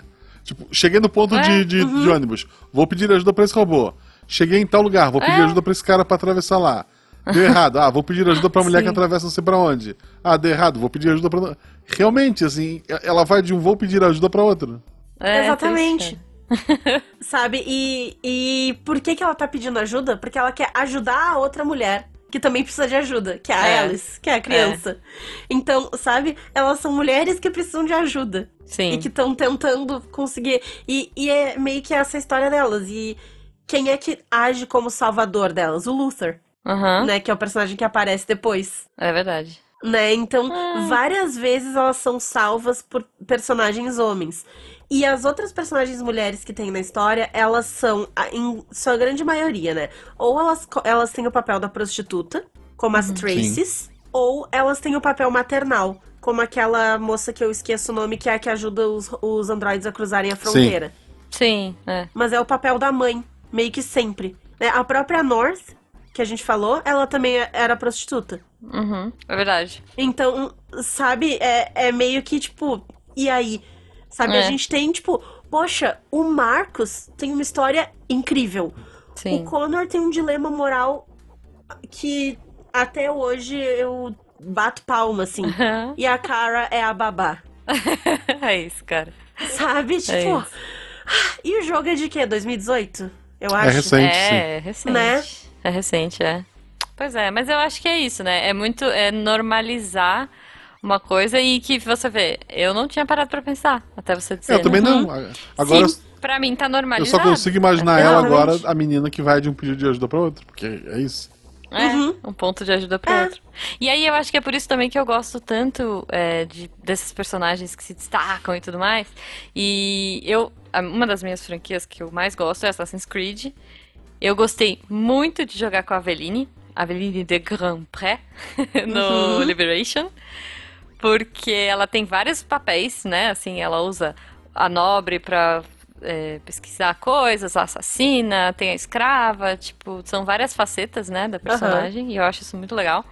Tipo, cheguei no ponto É, de, de, uhum. de ônibus, vou pedir ajuda pra esse robô. Cheguei em tal lugar, vou pedir É. ajuda pra esse cara pra atravessar lá. Deu errado. Ah, vou pedir ajuda pra mulher Sim. que atravessa não sei pra onde. Ah, deu errado, vou pedir ajuda pra. Realmente, assim, ela vai de um vou pedir ajuda pra outro. É, Exatamente. Sabe? E, e por que, que ela tá pedindo ajuda? Porque ela quer ajudar a outra mulher que também precisa de ajuda, que é a É. Alice, que é a criança. Então, sabe? Elas são mulheres que precisam de ajuda. Sim. E que estão tentando conseguir. E, e é meio que essa história delas. E quem é que age como salvador delas? O Luther, Aham. né? Que é o personagem que aparece depois. É verdade. né? Então, Ah. várias vezes elas são salvas por personagens homens. E as outras personagens mulheres que tem na história, elas são, a- em sua grande maioria, né? Ou elas, elas têm o papel da prostituta, como Uhum. as Traces, ou elas têm o papel maternal, como aquela moça que eu esqueço o nome, que é a que ajuda os, os androides a cruzarem a fronteira. Sim, é. Mas é o papel da mãe, meio que sempre. né? A própria North, que a gente falou, ela também é- era prostituta. Uhum. É verdade. Então, sabe, é, é meio que tipo, e aí? Sabe, a É. gente tem, tipo, poxa, o Marcos tem uma história incrível. Sim. O Connor tem um dilema moral que até hoje eu bato palma, assim. E a Cara é a babá. é isso, cara. Sabe? Tipo. isso. e o jogo é de quê? 2018? Eu acho. É recente, sim. É, é recente. Né? É recente, é. Pois é, mas eu acho que é isso, né? É muito é normalizar uma coisa e que você vê, eu não tinha parado pra pensar até você dizer. Eu também né? não. Agora Sim, pra mim tá eu normalizado. só consigo imaginar ela Exatamente. agora, a menina que vai de um pedido de ajuda pra outro. Porque é isso. É, Uhum. um ponto de ajuda pro É. outro. E aí eu acho que é por isso também que eu gosto tanto é, de, desses personagens que se destacam e tudo mais. E eu, uma das minhas franquias que eu mais gosto é Assassin's Creed. Eu gostei muito de jogar com a Aveline, Aveline de Grand Pré, no Uhum. Liberation. Porque ela tem vários papéis, né? Assim, ela usa a nobre pra é, pesquisar coisas, a assassina, tem a escrava, tipo, são várias facetas, né, da personagem, e eu acho isso muito legal.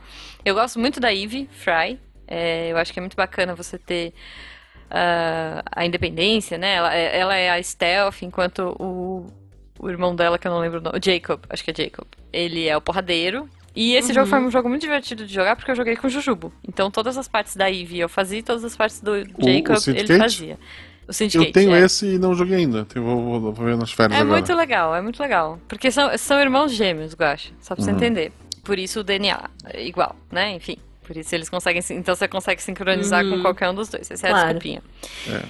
Eu gosto muito da Eve Fry, é, eu acho que é muito bacana você ter ah, a independência, né, ela, é- ela é a stealth, enquanto o, o irmão dela, que eu não lembro o nome, o Jacob, acho que é Jacob, ele é o porradeiro. E esse jogo foi um jogo muito divertido de jogar porque eu joguei com o Jujubo. Então todas as partes da Eve eu fazia e todas as partes do Jacob ele Syndicate? fazia. O Syndicate, Eu tenho é. esse e não joguei ainda. Vou, vou, vou ver nas férias É agora. muito legal, é muito legal. Porque são, são irmãos gêmeos, Guacha. Só pra você Uhum. entender. Por isso o DNA é igual, né? Enfim. Por isso eles conseguem. Então você consegue sincronizar com Uhum. qualquer um dos dois. Essa é a Claro. desculpinha. É.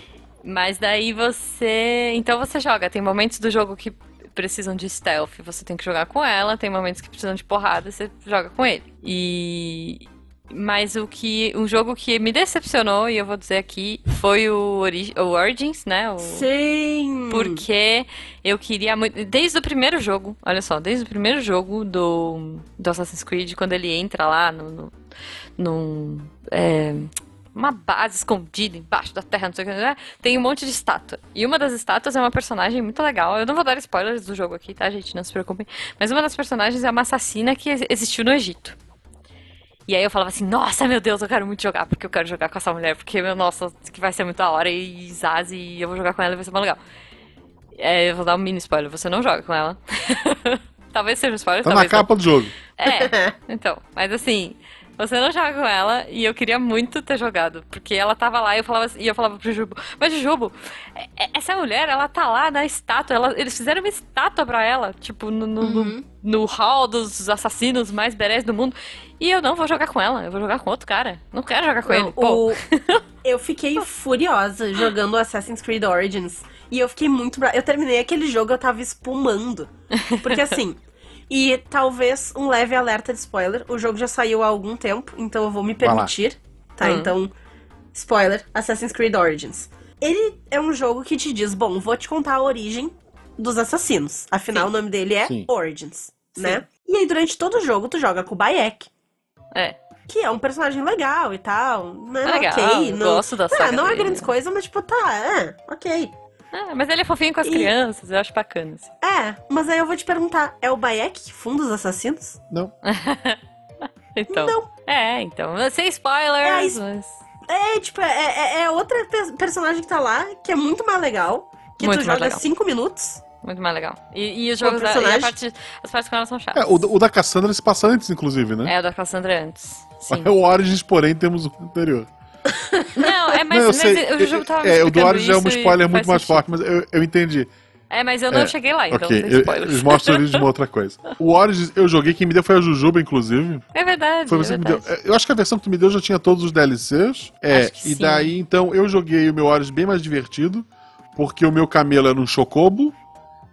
Mas daí você. Então você joga. Tem momentos do jogo que precisam de stealth, você tem que jogar com ela. Tem momentos que precisam de porrada, você joga com ele. E. Mas o que. Um jogo que me decepcionou, e eu vou dizer aqui, foi o, o Origins, né? O... Sim! Porque eu queria muito. Desde o primeiro jogo, olha só, desde o primeiro jogo do, do Assassin's Creed, quando ele entra lá no. no, no é, uma base escondida embaixo da terra, não sei o que, né? tem um monte de estátua. E uma das estátuas é uma personagem muito legal. Eu não vou dar spoilers do jogo aqui, tá, gente? Não se preocupem. Mas uma das personagens é uma assassina que existiu no Egito. E aí eu falava assim, nossa, meu Deus, eu quero muito jogar, porque eu quero jogar com essa mulher, porque, meu, nossa, que vai ser muito da hora, e Zaz, e eu vou jogar com ela e vai ser muito legal. É, eu vou dar um mini spoiler, você não joga com ela. talvez seja um spoiler, Tá talvez na capa não. do jogo. É, então, mas assim, você não joga com ela e eu queria muito ter jogado, porque ela tava lá e eu falava, assim- e eu falava pro Jubo, mas Jubo, é- é- essa mulher, ela tá lá na estátua, ela- eles fizeram uma estátua pra ela, tipo, no, no, no- no hall dos assassinos mais berés do mundo, e eu não vou jogar com ela, eu vou jogar com outro cara, não quero jogar com Não, ele, o- eu fiquei furiosa jogando Assassin's Creed Origins. E eu fiquei muito brava. Eu terminei aquele jogo, eu tava espumando. Porque assim. E talvez um leve alerta de spoiler. O jogo já saiu há algum tempo, então eu vou me permitir. Tá, Hum. então. Spoiler: Assassin's Creed Origins. Ele é um jogo que te diz: bom, vou te contar a origem dos assassinos. Afinal, o nome dele é Sim. Origins, né? E aí, durante todo o jogo, tu joga com o Bayek. É, Que é um personagem legal e tal, né? É legal, ok. eu não, gosto da Ah, saga não é dele. grandes coisas, mas tipo, tá, é, ok. Ah, mas ele é fofinho com as E- crianças, eu acho bacana, assim. É, mas aí eu vou te perguntar, é o Bayek que funda os assassinos? Não. Então, Não. é, então, sem spoilers, É, mas... É, tipo, é, é, é outra pe- personagem que tá lá, que é muito mais legal, que Muito tu joga legal. 5 minutos. Muito mais legal. E, e os O jogos da, e parte, as partes com ela são chatas. É, o, o da Cassandra se passa antes, inclusive, né? É, o da Cassandra antes. Sim. O Origins, porém, temos o anterior. Não, é, mas, não, eu mas sei. o jogo tava é, o explicando Origins é um spoiler muito mais sentido. forte, mas eu, eu entendi. É, mas eu não É, cheguei lá, então ok, não eu- spoilers. eles mostram de uma outra coisa. O Origins eu joguei, quem me deu foi a Jujuba, inclusive. É verdade, Foi é você que me deu. verdade. Eu acho que a versão que tu me deu já tinha todos os DLCs. É, e sim. daí então eu joguei o meu Origins bem mais divertido, porque o meu camelo era um chocobo.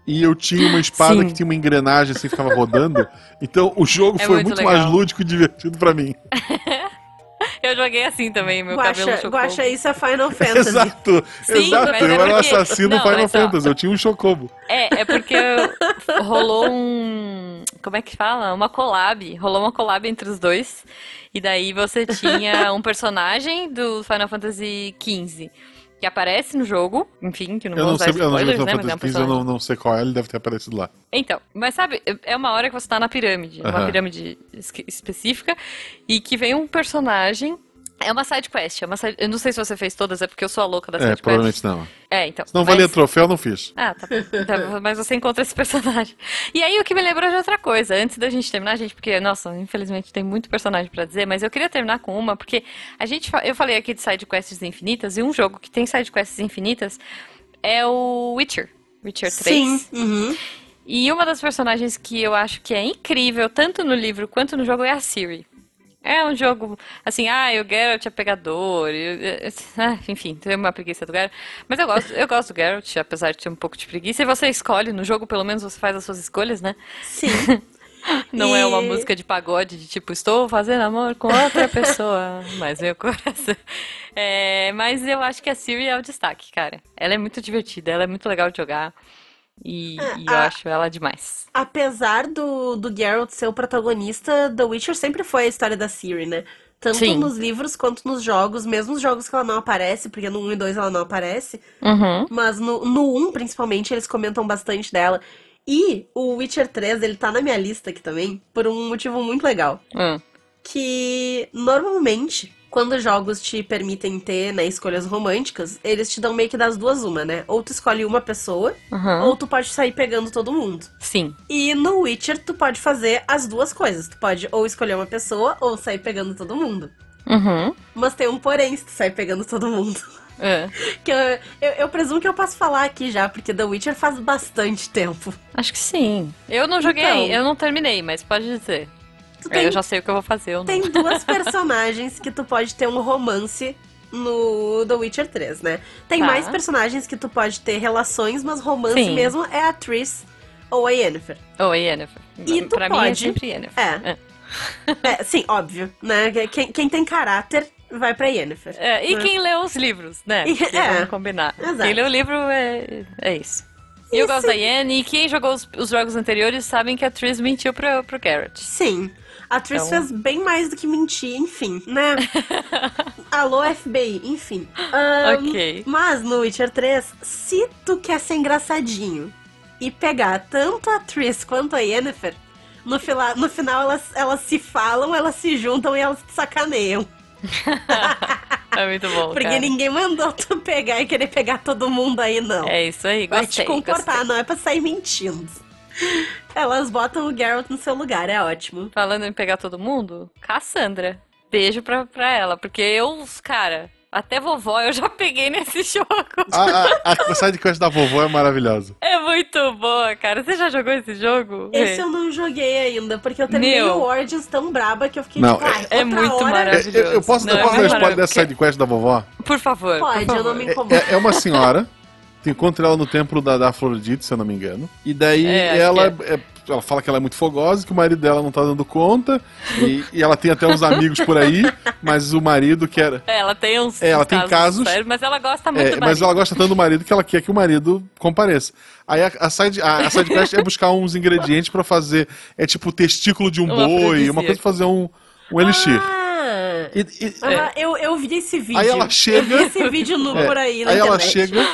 E eu tinha uma espada Sim. que tinha uma engrenagem assim, ficava rodando. Então o jogo É foi muito muito, mais lúdico e divertido pra mim. Eu joguei assim também, meu cabelo Guaxa, chocou. Guaxa, isso é Final Fantasy. Exato, Sim, exato. mas Eu é era porque- assassino Não, Final. Fantasy, eu tinha um chocobo. É, é porque rolou um. Como é que fala? Uma collab. Rolou uma collab entre os dois. E daí você tinha um personagem do Final Fantasy XV que aparece no jogo. Enfim, que não Eu vou não usar sei, eu não spoilers, né? Mas é um eu não, não sei qual é, ele deve ter aparecido lá. Então, mas sabe, é uma hora que você tá na pirâmide, uma pirâmide específica, e que vem um personagem. É uma side quest, é uma side- eu não sei se você fez todas, é porque eu sou a louca da É, side quest. provavelmente não. É, então. Se não mas- valia troféu, não fiz. Ah, tá bom. Tá, mas você encontra esse personagem. E aí, o que me lembrou de outra coisa, antes da gente terminar, gente, porque, nossa, infelizmente tem muito personagem pra dizer, mas eu queria terminar com uma, porque a gente, eu falei aqui de sidequests infinitas, e um jogo que tem sidequests infinitas é o Witcher. Witcher 3. Sim. Uhum. E uma das personagens que eu acho que é incrível, tanto no livro quanto no jogo, é a Ciri. É um jogo, assim, ah, o Geralt é pegador, e- e- ah, enfim, tem uma preguiça do Geralt. Mas eu gosto, eu gosto do Geralt, apesar de ter um pouco de preguiça. E você escolhe, no jogo pelo menos você faz as suas escolhas, né? Sim. Não é uma E- música de pagode de tipo, estou fazendo amor com outra pessoa, mas meu coração. É, mas eu acho que a Ciri é o destaque, cara. Ela é muito divertida, ela é muito legal de jogar. E, É, e eu a- acho ela demais. Apesar do, do Geralt ser o protagonista, The Witcher sempre foi a história da Ciri, né? Tanto Sim. nos livros quanto nos jogos, mesmo os jogos que ela não aparece, porque no 1 e 2 ela não aparece. Uhum. Mas no, no 1, principalmente, eles comentam bastante dela. E o Witcher 3, ele tá na minha lista aqui também, por um motivo muito legal. Hum. Que normalmente, quando jogos te permitem ter né, escolhas românticas, eles te dão meio que das duas uma, né? Ou tu escolhe uma pessoa, Uhum. ou tu pode sair pegando todo mundo. Sim. E no Witcher, tu pode fazer as duas coisas. Tu pode ou escolher uma pessoa, ou sair pegando todo mundo. Uhum. Mas tem um porém se tu sair pegando todo mundo. É. Que eu, eu, eu presumo que eu posso falar aqui já, porque The Witcher faz bastante tempo. Acho que sim. Eu não joguei, Então. eu não terminei, mas pode dizer. Tem, eu já sei o que eu vou fazer. não. tem duas personagens que tu pode ter um romance no The Witcher 3, né? Tem Tá. mais personagens que tu pode ter relações, mas romance Sim. mesmo é a Triss ou a Yennefer. Ou a Yennefer. E tu pra mim é pode- sempre Yennefer. É. É, sim, óbvio, né? Quem, quem tem caráter vai pra Yennefer. É, e né? quem lê os livros, né? E- Porque é. Vamos combinar. Exato. Quem lê o livro é, é isso. E eu gosto da Yen, e quem jogou os, os jogos anteriores sabem que a Triss mentiu pro, pro Garrett. Sim. A Triss Então- fez bem mais do que mentir, enfim, né? Alô, FBI, enfim. Ahn, Ok. Mas no Witcher 3, se tu quer ser engraçadinho e pegar tanto a Triss quanto a Yennefer, no, fila- no final elas, elas se falam, elas se juntam e elas te sacaneiam. É muito bom, Porque cara. ninguém mandou tu pegar e querer pegar todo mundo aí, não. É isso aí, Vai gostei. te comportar, gostei. não é pra sair mentindo. Elas botam o Geralt no seu lugar, é ótimo. Falando em pegar todo mundo, Cassandra. Beijo pra, pra ela, porque eu, cara, até vovó eu já peguei nesse jogo. A, a, a sidequest da vovó é maravilhosa. É muito boa, cara. Você já jogou esse jogo? Esse eu não joguei ainda, porque eu terminei Meu. o Origins tão braba que eu fiquei Não, ai, é outra muito hora... maravilhoso. É, eu, eu posso, Não, eu é posso dar spoiler dessa sidequest da vovó? Por favor. Pode, por eu não favor. me incomodo. É, é uma senhora, tu encontra ela no templo da, da Afrodite, se eu não me engano. E daí É, ela, que é- ela fala que ela é muito fogosa, que o marido dela não tá dando conta. E, e ela tem até uns amigos por aí, mas o marido quer. É, ela tem uns, É, ela uns tem casos- sérios, mas ela gosta muito É, do mas marido. ela gosta tanto do marido que ela quer que o marido compareça. Aí a, a side, a, a side quest é buscar uns ingredientes pra fazer. É tipo testículo de um Um boi, uma coisa pra fazer um, um elixir. Ah, E- e- aham, eu, eu vi esse vídeo. Aí ela Eu chega- vi esse vídeo no, É, por aí na Aí ela internet. chega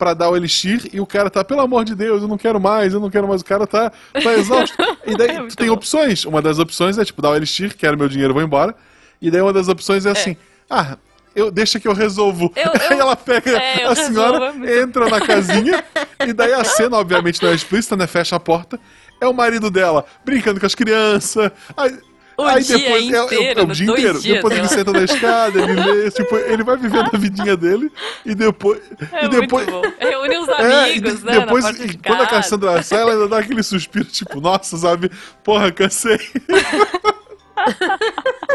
pra dar o elixir e o cara tá, pelo amor de Deus, eu não quero mais, eu não quero mais. O cara tá, tá exausto. E daí É tu tem bom. opções. Uma das opções é tipo, dar o elixir, quero meu dinheiro, vou embora. E daí uma das opções é assim, ah. Eu, deixa que eu resolvo. Eu- Aí eu- ela pega É, a senhora, resolvo, é entra na casinha, e daí a cena, obviamente, não é explícita, né? Fecha a porta. É o marido dela brincando com as crianças. Aí, O aí dia depois é, é é inteiro, o nos dia inteiro. dias, depois ele senta na escada, ele lê, tipo, ele vai vivendo a vidinha dele e depois. É e depois. Reúne os é, amigos, e né? depois, porta de e quando a. Cassandra sai, ela ainda dá aquele suspiro, tipo, nossa, sabe? Porra, cansei.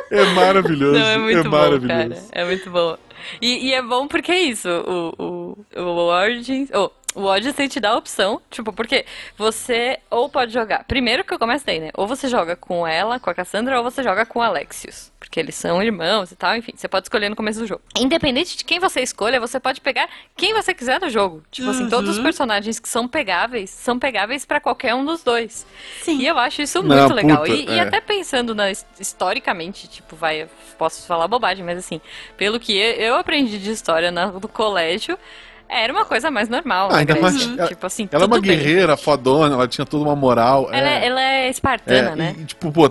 é maravilhoso. Não, é muito bom, maravilhoso. cara. É muito bom. E, e é bom porque é isso. O, o, o Origins. Oh, o Odyssey te dá a opção, tipo, porque você ou pode jogar. Primeiro que eu começo daí, né? Ou você joga com ela, com a Cassandra, ou você joga com o Alexios. Porque eles são irmãos e tal, enfim. Você pode escolher no começo do jogo. Independente de quem você escolha, você pode pegar quem você quiser do jogo. Tipo assim, todos os personagens que são pegáveis, são pegáveis pra qualquer um dos dois. Sim. E eu acho isso Não, muito legal. puta, e, e é. até pensando na, historicamente, tipo, vai, posso falar bobagem, mas assim, pelo que eu, eu aprendi de história na- no colégio, era uma coisa mais normal. Ah, na ainda mais- ela- tipo assim, Ela é uma bem. guerreira fodona, ela tinha toda uma moral. Ela é, ela é espartana, É, né? E, tipo, pô,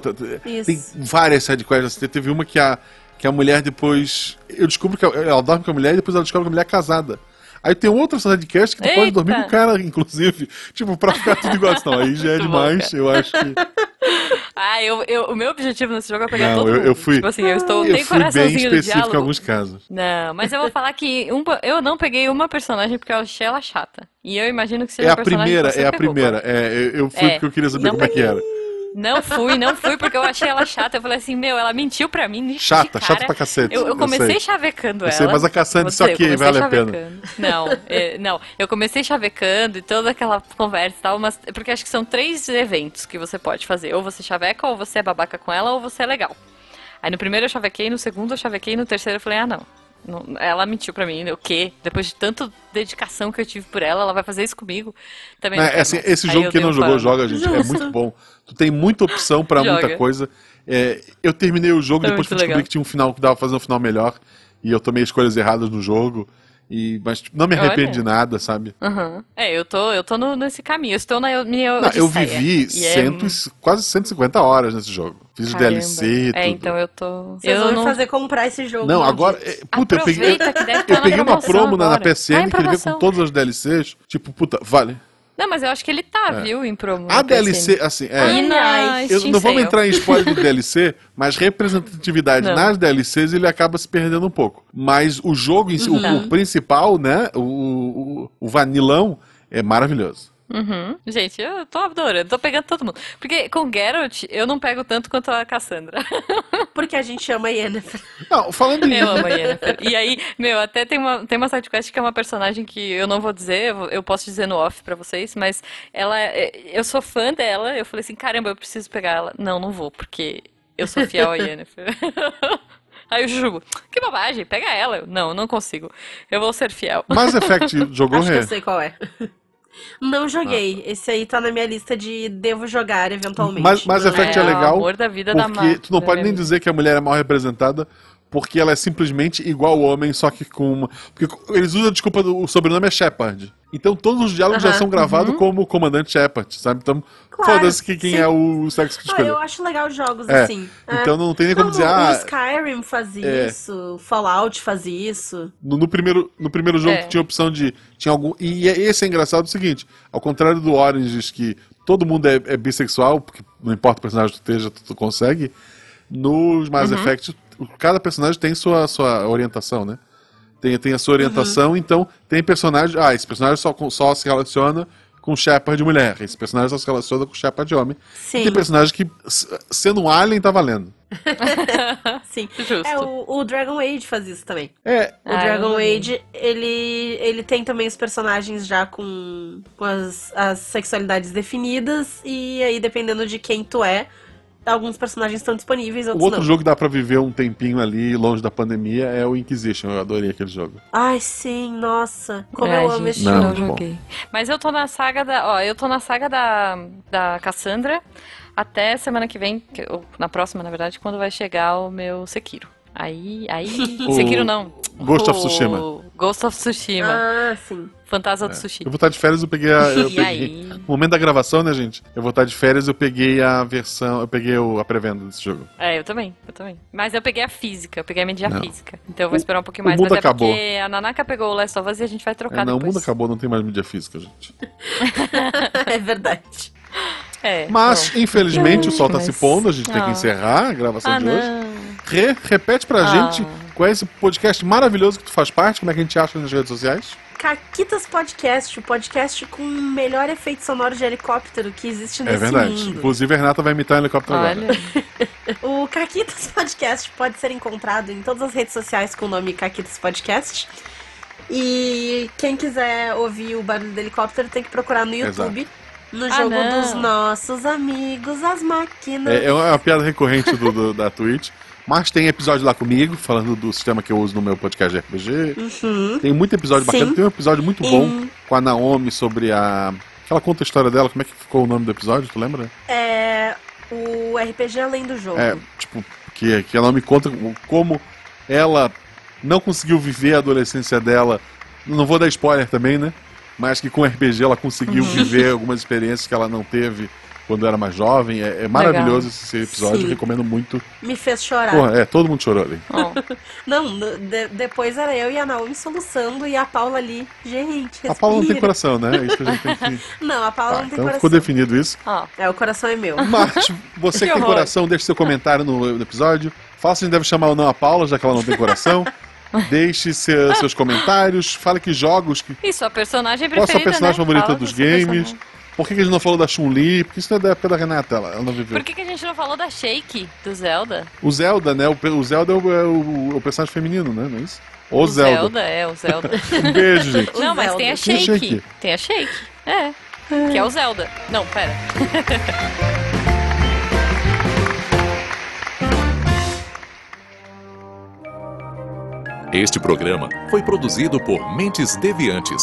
Isso. tem várias sidequests. Te- Teve uma que a, que a mulher depois. Eu descubro que ela dorme com a mulher e depois ela descobre que a mulher é casada. Aí tem outra sidequest que tu pode Eita! dormir com o cara, inclusive. Tipo, pra ficar tudo igual. Não, aí já é demais. eu acho que. Ah, eu, eu- o meu objetivo nesse jogo é pegar Não, todo eu- mundo. eu fui- Tipo assim, eu estou. Eu bem coraçãozinho no específico em alguns casos. Não, mas eu vou falar que um- eu não peguei uma personagem porque eu achei ela chata. E eu imagino que seja É a personagem primeira, é a pegou, primeira. É, eu- eu fui É, porque eu queria saber como é que era. Não fui, não fui, porque eu achei ela chata. Eu falei assim, meu, ela mentiu pra mim. de Chata, cara. chata pra cacete. Eu, eu eu comecei sei. chavecando Eu ela. sei, mas a Cassandra disse, eu ok, comecei vale a pena. chavecando. Não, é, não. Eu comecei chavecando e toda aquela conversa e tal, mas porque acho que são três eventos que você pode fazer. Ou você chaveca, ou você é babaca com ela, ou você é legal. Aí no primeiro eu chavequei, no segundo eu chavequei, no terceiro eu falei, ah, não. Não- Ela mentiu pra mim, o quê? Depois de tanta dedicação que eu tive por ela, ela vai fazer isso comigo? Também não É, assim, esse Aí jogo eu quem não jogou, joga, gente. É Justo. muito bom. Tu tem muita opção pra muita coisa. É, eu terminei o jogo É depois muito que eu descobri legal. que tinha um final que dava pra fazer um final melhor. E eu tomei escolhas erradas no jogo. E, mas tipo, não me arrependo Olha. de nada, sabe? Aham. É, eu tô, eu tô no- nesse caminho, eu estou na minha Não, eu vivi E é- cento e- quase 150 horas nesse jogo. Fiz Caramba. DLC e tudo. É, então eu tô. Vocês eu vão me não. fazer comprar esse jogo. Não, maldito. agora. é, Puta, eu peguei, Aproveita deve estar eu peguei uma promo na, na PSN em que ele veio com todas as DLCs. Tipo, puta, vale. Não, mas eu acho que ele tá, viu, em promo. A DLC, assim, é. Ai, Eu não vamos entrar em spoiler do DLC, mas representatividade Não. nas DLCs ele acaba se perdendo um pouco. Mas o jogo em si, o- Uhum. o, principal, né? O, o, o vanilão é maravilhoso. Uhum. Gente, eu tô adorando, tô pegando todo mundo. Porque com Geralt, eu não pego tanto quanto a Cassandra. Porque a gente ama a Yennefer. Não, falando em. Eu amo a Yennefer. E aí, meu, até tem uma, tem uma sidequest que é uma personagem que eu não vou dizer, eu posso dizer no off pra vocês, mas ela, é- eu sou fã dela, eu falei assim, caramba, eu preciso pegar ela. Não, não vou, porque Eu sou fiel a Yennefer. Aí o Jujubo, que bobagem, pega ela. Eu, não, não consigo. Eu vou ser fiel. Mass Effect jogou Acho que Rê? eu sei qual é. Não joguei. Esse aí tá na minha lista de devo jogar eventualmente. Mas- Mass Não Effect é, é legal o amor da vida da Porque Ma- tu não da pode nem minha dizer que a mulher é mal representada, porque ela é simplesmente igual ao homem, só que com uma. Porque eles usam a desculpa do o sobrenome é Shepard. Então todos os diálogos já são gravados como comandante Shepard, sabe? Então, Claro, foda-se que quem sim. é o sexo que Ah, escolheu. eu acho legal jogos É, assim. É. Então não tem nem como Não, dizer, o ah, Skyrim faz É. isso, Fallout faz isso. No, no primeiro, no primeiro jogo É. tinha opção de. Tinha algum. E é- esse é engraçado o seguinte: ao contrário do Orange, que todo mundo é, bissexual, porque não importa o personagem que tu esteja, tu, tu consegue. Nos Mass Uhum. Effect, o- cada personagem tem sua, sua orientação, né? Tem, tem a sua orientação, Uhum. então tem personagem. Ah, esse personagem só, só se relaciona com Shepard de mulher. Esse personagem só se relaciona com Shepard de homem. E Sim, tem personagem que, sendo um alien, tá valendo. sim. Justo. É, o, o Dragon Age faz isso também. É, O Ah, Dragon joguei. Age, ele, ele tem também os personagens já com, com as, as sexualidades definidas, e aí, dependendo de quem tu é, alguns personagens estão disponíveis, O outros outro não. jogo que dá pra viver um tempinho ali, longe da pandemia, é o Inquisition. Eu adorei aquele jogo. Ai, sim, nossa. Como Ai, eu amo esse Não, não joguei. Mas eu tô na saga da. Ó, eu tô na saga da, da Cassandra até semana que vem, que- ou na próxima, na verdade, quando vai chegar o meu Sekiro. Aí. aí O Sekiro não. Ghost of O Tsushima. Ghost of Tsushima. Ah, sim. Fantasma do Sushi. Eu vou estar de férias, eu peguei a. Eu E peguei, aí? No momento da gravação, né, gente? Eu vou estar de férias, eu peguei a versão. Eu peguei o- a pré-venda desse jogo. É, eu também, eu também. Mas eu peguei a física, eu peguei a mídia Não. física. Então eu vou O- esperar um pouquinho o mais. mundo Mas é acabou. porque a Nanaka pegou o Last of Us e a gente vai trocar É, não, o depois. mundo acabou, não tem mais mídia física, gente. é verdade. É, Mas, bom. infelizmente, o sol tá Mas- se pondo, a gente tem que Ah. encerrar a gravação Ah, de hoje. não. Rê, repete pra Ah. gente qual é esse podcast maravilhoso que tu faz parte, como é que a gente acha nas redes sociais. Caquitas Podcast, o podcast com o melhor efeito sonoro de helicóptero que existe É nesse verdade. mundo. Inclusive, a Renata vai imitar um helicóptero agora. Olha, O Caquitas Podcast pode ser encontrado em todas as redes sociais com o nome Caquitas Podcast. E quem quiser ouvir o barulho do helicóptero tem que procurar no YouTube. No Ah, jogo não. dos nossos amigos, as máquinas. É, é uma piada recorrente do, do- da Twitch. Mas tem episódio lá comigo, falando do sistema que eu uso no meu podcast de RPG. Uhum. Tem muito episódio Sim. bacana. Tem um episódio muito bom Em- com a Naomi sobre a. Ela conta a história dela. Como é que ficou o nome do episódio? Tu lembra? É o RPG Além do Jogo. É, tipo, que, que a Naomi conta como ela não conseguiu viver a adolescência dela. Não vou dar spoiler também, né? Mas que com o RPG ela conseguiu Uhum. viver algumas experiências que ela não teve quando era mais jovem. É, é maravilhoso esse episódio, Sim. recomendo muito. Me fez chorar. Porra, é, todo mundo chorou ali. ó, Não, de- depois era eu e a Naomi soluçando e a Paula ali. Gente, A Paula não tem respira. coração, né? É isso que a gente tem que. Não, a Paula Ah, não tem então coração. ficou definido isso. ó. É, o coração é meu. Mas você que, Que tem coração, deixe seu comentário no, no episódio. Fala se a gente deve chamar ou não a Paula, já que ela não tem coração. Deixe seu- seus comentários. Fale que jogos. Que, E sua personagem qual a preferida, sua personagem né? favorita Fala dos games? personagem. Por que, que a gente não falou da Chun-Li? Porque isso não é da época da Renata, ela, ela não viveu. Por que, que a gente não falou da Shake, do Zelda? O Zelda, né? O, o Zelda é o, é o- é o personagem feminino, né? Não é isso? O, Zelda. é, o Zelda. Um beijo, gente. O não, mas Zelda. tem a Tem a Shake. Shake. Tem a Shake. É. Que é o Zelda. Não, pera. Este programa foi produzido por Mentes Deviantes.